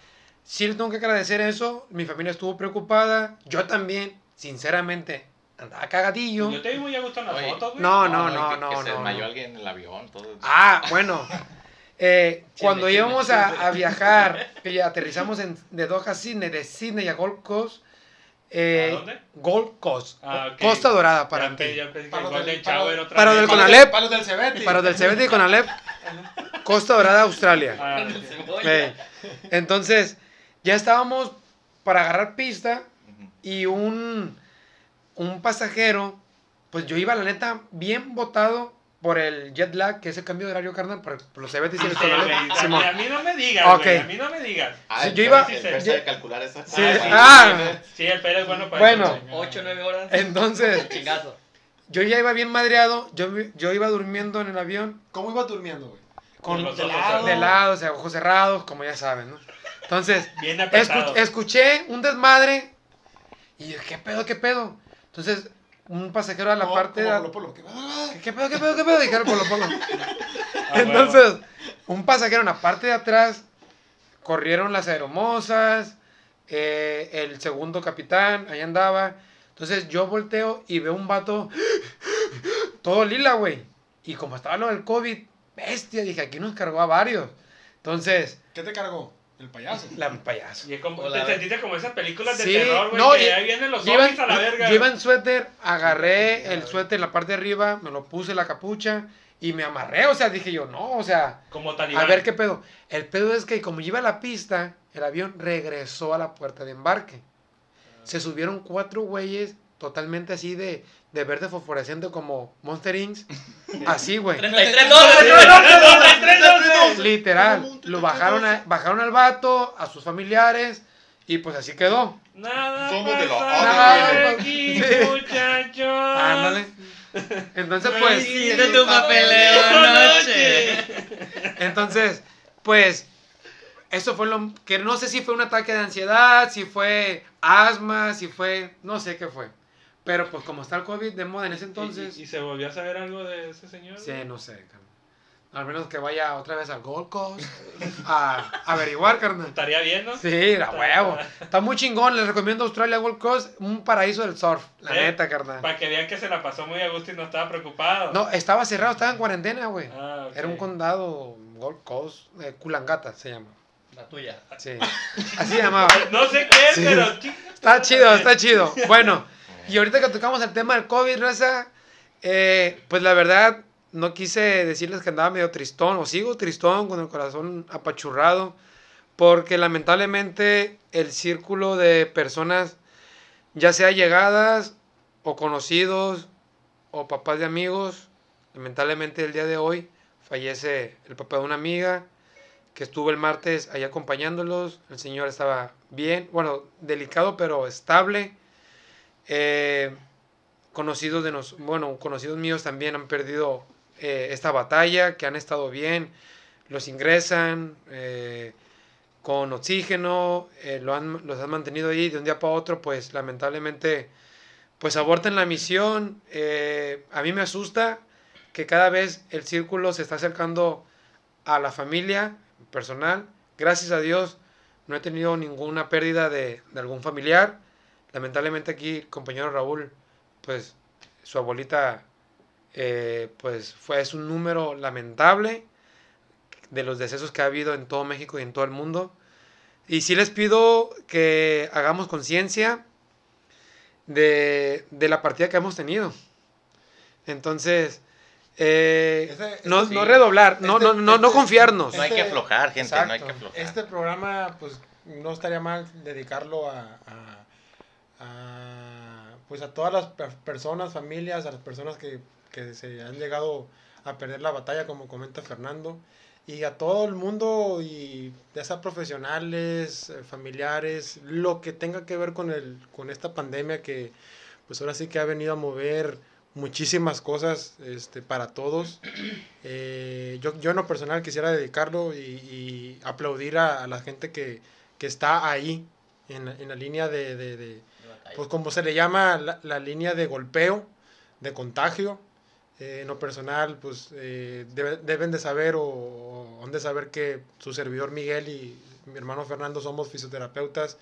sí le tengo que agradecer eso, mi familia estuvo preocupada, yo también, sinceramente, andaba cagadillo. Yo te vi muy a gusto en las Oye, fotos, güey. No, no, que- no, que no, se no, desmayó no. alguien en el avión. Todo. Ah, bueno. Eh, cuando íbamos a, a viajar, que ya aterrizamos en, de Doha a Sydney, de Sydney a Gold Coast. Eh, ¿A dónde? Gold Coast. Ah. Costa Dorada para Ya ti. ya pensé que Para los Golden del- para- Shower otra del Para los Conalep. del- Para los del Cebeti. Para los del CBT y Conalep. Costa Dorada, Australia. Ah, El ok. cebolla. Eh, entonces, ya estábamos para agarrar pista y un, un pasajero, pues yo iba, la neta, bien botado por el jet lag, que es el cambio de horario, carnal, por, por los CBT y el Simón. mí- A mí no me digas, Ok. güey. A mí no me digas. Ah, Sí, el yo iba- Pérez- sí, el Pérez sabe calcular eso. Sí, Ah, sí. ah, Sí, el pelo es bueno para Bueno. eso. 8 9 horas. entonces, Chingazo. yo ya iba bien madreado, yo, yo iba durmiendo en el avión ¿Cómo ibas durmiendo, güey? con Con de ojos lado, cerrados. de lado, o sea, ojos cerrados, como ya saben, ¿no? Entonces, Bien escu- apretado. escuché un desmadre y yo, ¿qué pedo, qué pedo? Entonces, un pasajero a la No, parte de... como Polo Polo, que- ¿Qué, qué pedo, qué pedo, qué pedo? Dijeron Polo Polo. Ah, Entonces, un pasajero en la parte de atrás, corrieron las aeromosas, eh, el segundo capitán, ahí andaba. Entonces yo volteo y veo un vato todo lila, güey. Y como estaba lo del COVID, bestia, dije, aquí nos cargó a varios. Entonces, ¿Qué te cargó? El payaso. La payaso. Y es como, te sentiste como esas películas de Sí, terror, güey, no, que y- ahí vienen los zombies a la verga. yo iba en suéter, agarré el suéter en la parte de arriba, me lo puse la capucha y me amarré. O sea, dije yo, no, o sea, Como talibán. a ver qué pedo. El pedo es que como iba a la pista, el avión regresó a la puerta de embarque. Se subieron cuatro güeyes totalmente así de, de verde fosforescente como Monster Inc. Así, güey. 33 dólares. Literal. Lo bajaron, a- bajaron al vato, a sus familiares y pues así quedó. Nada Somos de los otros. aquí, Sí. muchachos. Ándale. Entonces, pues... Tu papeleo anoche. Entonces, pues, eso fue lo que no sé si fue un ataque de ansiedad, si fue asma, si fue, no sé qué fue. Pero pues como está el COVID de moda en ese entonces, ¿Y, y se volvió a saber algo de ese señor? sí, no sé, carnal. Al menos que vaya otra vez al Gold Coast a, a averiguar, carnal. Estaría bien, ¿no? Sí, la huevo. Está muy chingón, les recomiendo Australia Gold Coast, un paraíso del surf, la Eh, neta, carnal. Para que vean que se la pasó muy a gusto y no estaba preocupado. No, estaba cerrado, estaba en cuarentena, güey. Ah, ok. Era un condado Gold Coast, eh, Kulangata se llama. La tuya. Sí. Así se llamaba. No sé qué es, Sí. pero... Está chido, está chido. Bueno, y ahorita que tocamos el tema del COVID, raza, eh, pues la verdad, no quise decirles que andaba medio tristón, o sigo tristón, con el corazón apachurrado, porque lamentablemente el círculo de personas, ya sea llegadas, o conocidos, o papás de amigos, lamentablemente el día de hoy fallece el papá de una amiga, que estuvo el martes ahí acompañándolos. El señor estaba bien, bueno, delicado pero estable. Eh, conocidos de nos, bueno, conocidos míos también han perdido eh, esta batalla, que han estado bien, los ingresan eh, con oxígeno, eh, lo han, los han mantenido ahí de un día para otro, pues lamentablemente, pues abortan la misión. Eh, a mí me asusta que cada vez el círculo se está acercando a la familia personal. Gracias a Dios no he tenido ninguna pérdida de, de algún familiar. Lamentablemente aquí el compañero Raúl, pues su abuelita, eh, pues fue, es un número lamentable de los decesos que ha habido en todo México y en todo el mundo. Y sí les pido que hagamos conciencia de, de la partida que hemos tenido. Entonces, eh, no, sí. no redoblar, no, Este- no, no, no este- confiarnos. No hay que aflojar, gente, no hay que aflojar. Este programa, pues, no estaría mal dedicarlo a, a- a, pues, a todas las per- personas, familias, a las personas que, que se han llegado a perder la batalla, como comenta Fernando, y a todo el mundo, y ya sea profesionales, eh, familiares, lo que tenga que ver con, el, con esta pandemia que, pues, ahora sí que ha venido a mover muchísimas cosas este, para todos. Eh, yo, yo en lo personal quisiera dedicarlo y, y aplaudir a, a la gente que, que está ahí, en, en la línea de, de- de- pues como se le llama, la, la línea de golpeo, de contagio. Eh, en lo personal, pues eh, debe- deben de saber o, o han de saber que su servidor Miguel y mi hermano Fernando somos fisioterapeutas.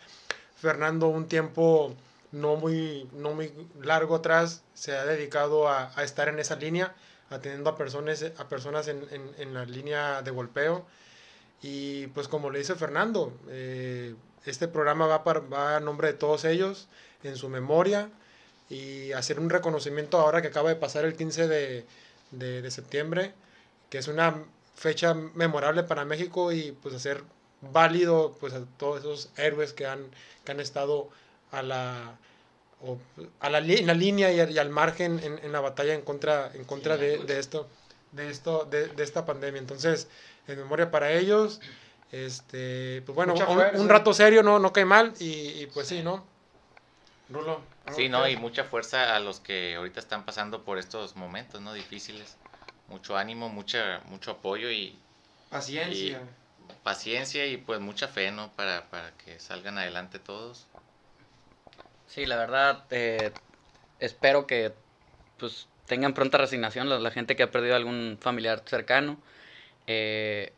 Fernando un tiempo no muy, no muy largo atrás se ha dedicado a, a estar en esa línea, atendiendo a personas, a personas en, en- en la línea de golpeo. Y pues como le dice Fernando, eh, este programa va, para, va a nombre de todos ellos, en su memoria, y hacer un reconocimiento ahora que acaba de pasar el 15 de, de- de septiembre, que es una fecha memorable para México y pues hacer válido pues a todos esos héroes que han, que han estado a la, o, a la, en la línea y, al- y al margen en, en la batalla en contra, en contra de, de esto, de, esto de, de esta pandemia. Entonces, en memoria para ellos, este, pues bueno, un, un rato serio no, no cae mal y, y pues sí, ¿no? Rulo. Sí, ¿no? Y mucha fuerza a los que ahorita están pasando por estos momentos, ¿no? Difíciles. Mucho ánimo, mucha, mucho apoyo y Paciencia. paciencia y pues mucha fe, ¿no? Para, para que salgan adelante todos. Sí, la verdad, eh, espero que pues tengan pronta resignación la, la gente que ha perdido algún familiar cercano. Eh,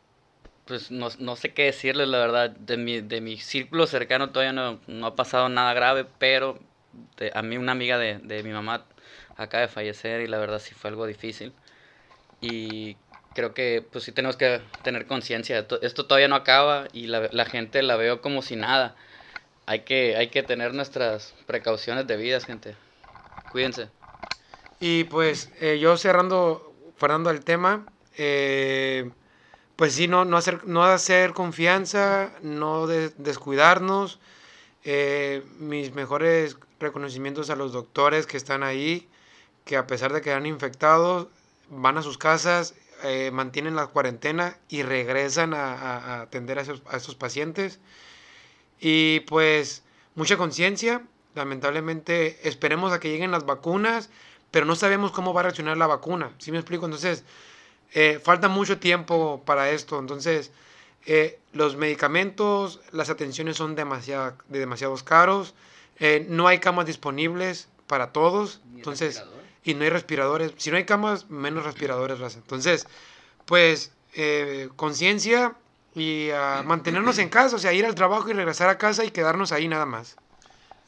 pues no, no sé qué decirles, la verdad, de mi, de mi círculo cercano todavía no, no ha pasado nada grave, pero a mí una amiga de, de mi mamá acaba de fallecer y la verdad sí fue algo difícil. Y creo que pues sí tenemos que tener conciencia. To- Esto todavía no acaba y la, la gente la veo como si nada. Hay que, hay que tener nuestras precauciones debidas, gente. Cuídense. Y pues eh, yo cerrando, cerrando el tema, eh, pues sí, no, no, hacer, no hacer confianza, no de- descuidarnos. Eh, mis mejores reconocimientos a los doctores que están ahí, que a pesar de que han infectados, van a sus casas, eh, mantienen la cuarentena y regresan a, atender a a esos pacientes. Y pues mucha conciencia, lamentablemente esperemos a que lleguen las vacunas, pero no sabemos cómo va a reaccionar la vacuna. ¿Sí me explico? Entonces, eh, falta mucho tiempo para esto. Entonces, eh, los medicamentos, las atenciones son demasiado, de demasiados caros. eh, no hay camas disponibles para todos. Entonces, y no hay respiradores. Si no hay camas, menos respiradores, raza. Entonces, pues, eh, conciencia y mantenernos en casa, o sea, ir al trabajo y regresar a casa y quedarnos ahí nada más.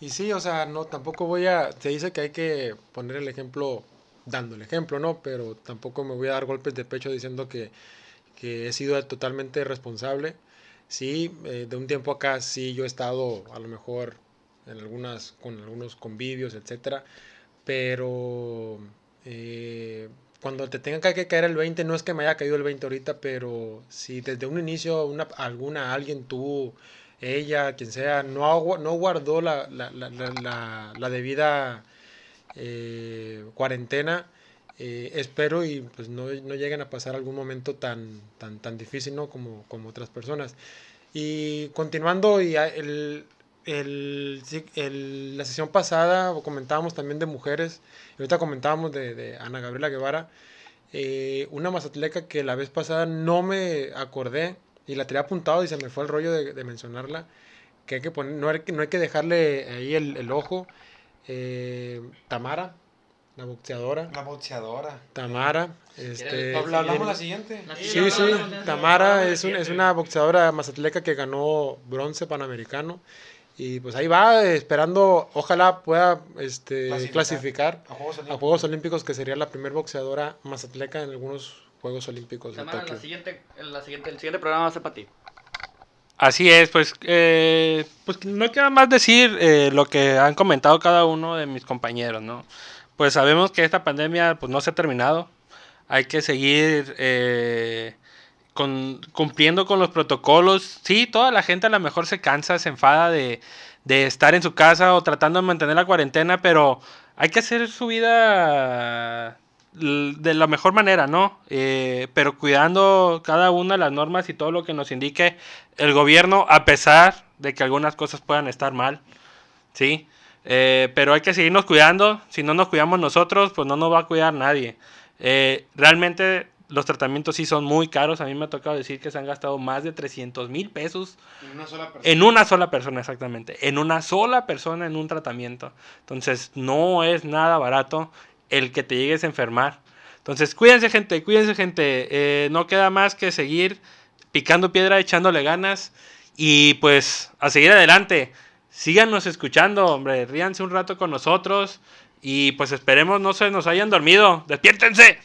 Y sí, o sea, no, tampoco voy a, se dice que hay que poner el ejemplo dando el ejemplo, ¿no? Pero tampoco me voy a dar golpes de pecho diciendo que, que he sido totalmente responsable. Sí, eh, de un tiempo acá sí yo he estado a lo mejor en algunas, con algunos convivios, etcétera, pero eh, cuando te tenga que caer el 20, no es que me haya caído el 20 ahorita, pero si desde un inicio una, alguna, alguien, tú, ella, quien sea, no, no guardó la, la, la- la debida eh, cuarentena, eh, espero y pues no, no lleguen a pasar algún momento tan, tan, tan difícil ¿no? como, como otras personas. Y continuando, y el, el, el- la sesión pasada comentábamos también de mujeres, y ahorita comentábamos de, de Ana Gabriela Guevara, eh, una mazatleca que la vez pasada no me acordé y la tenía apuntado y se me fue el rollo de, de mencionarla, que hay que poner, no, hay, no hay que dejarle ahí el, el ojo. Eh, Tamara, la boxeadora. La boxeadora. Tamara, este, Hablamos la siguiente. Sí, sí, Tamara es, un- es una boxeadora mazatleca que ganó bronce panamericano. Y pues ahí va, esperando, ojalá pueda este, Clasificar. clasificar A Juegos a Olímpicos. Juegos Olímpicos, que sería la primera boxeadora mazatleca en algunos Juegos Olímpicos de Tamara, Tokio. la siguiente, la siguiente, el siguiente programa va a ser para ti. Así es, pues, eh, pues no queda más decir eh, lo que han comentado cada uno de mis compañeros, ¿no? Pues sabemos que esta pandemia pues no se ha terminado, hay que seguir eh, con, cumpliendo con los protocolos. Sí, toda la gente a lo mejor se cansa, se enfada de, de estar en su casa o tratando de mantener la cuarentena, pero hay que hacer su vida de la mejor manera, ¿no? Eh, pero cuidando cada una de las normas y todo lo que nos indique el gobierno, a pesar de que algunas cosas puedan estar mal, ¿sí? Eh, pero hay que seguirnos cuidando. Si no nos cuidamos nosotros, pues no nos va a cuidar nadie. Eh, realmente los tratamientos sí son muy caros. A mí me ha tocado decir que se han gastado más de 300 mil pesos En una sola persona. en una sola persona, exactamente. En una sola persona en un tratamiento. Entonces, no es nada barato el que te llegues a enfermar. Entonces, cuídense, gente, cuídense, gente. Eh, no queda más que seguir picando piedra, echándole ganas. Y pues, a seguir adelante. Síganos escuchando, hombre. Ríanse un rato con nosotros. Y pues esperemos no se nos hayan dormido. ¡Despiértense!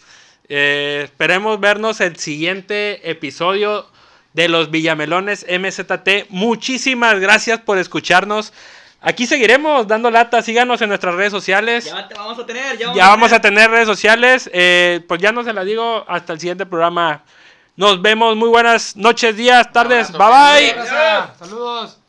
Eh, esperemos vernos el siguiente episodio de los Villamelones MZT. Muchísimas gracias por escucharnos. Aquí seguiremos dando lata. Síganos en nuestras redes sociales. Ya te vamos a tener, ya vamos, Ya vamos a tener redes sociales. Eh, pues ya no se la digo hasta el siguiente programa. Nos vemos. Muy buenas noches, días, tardes. Bye bye. Saludos.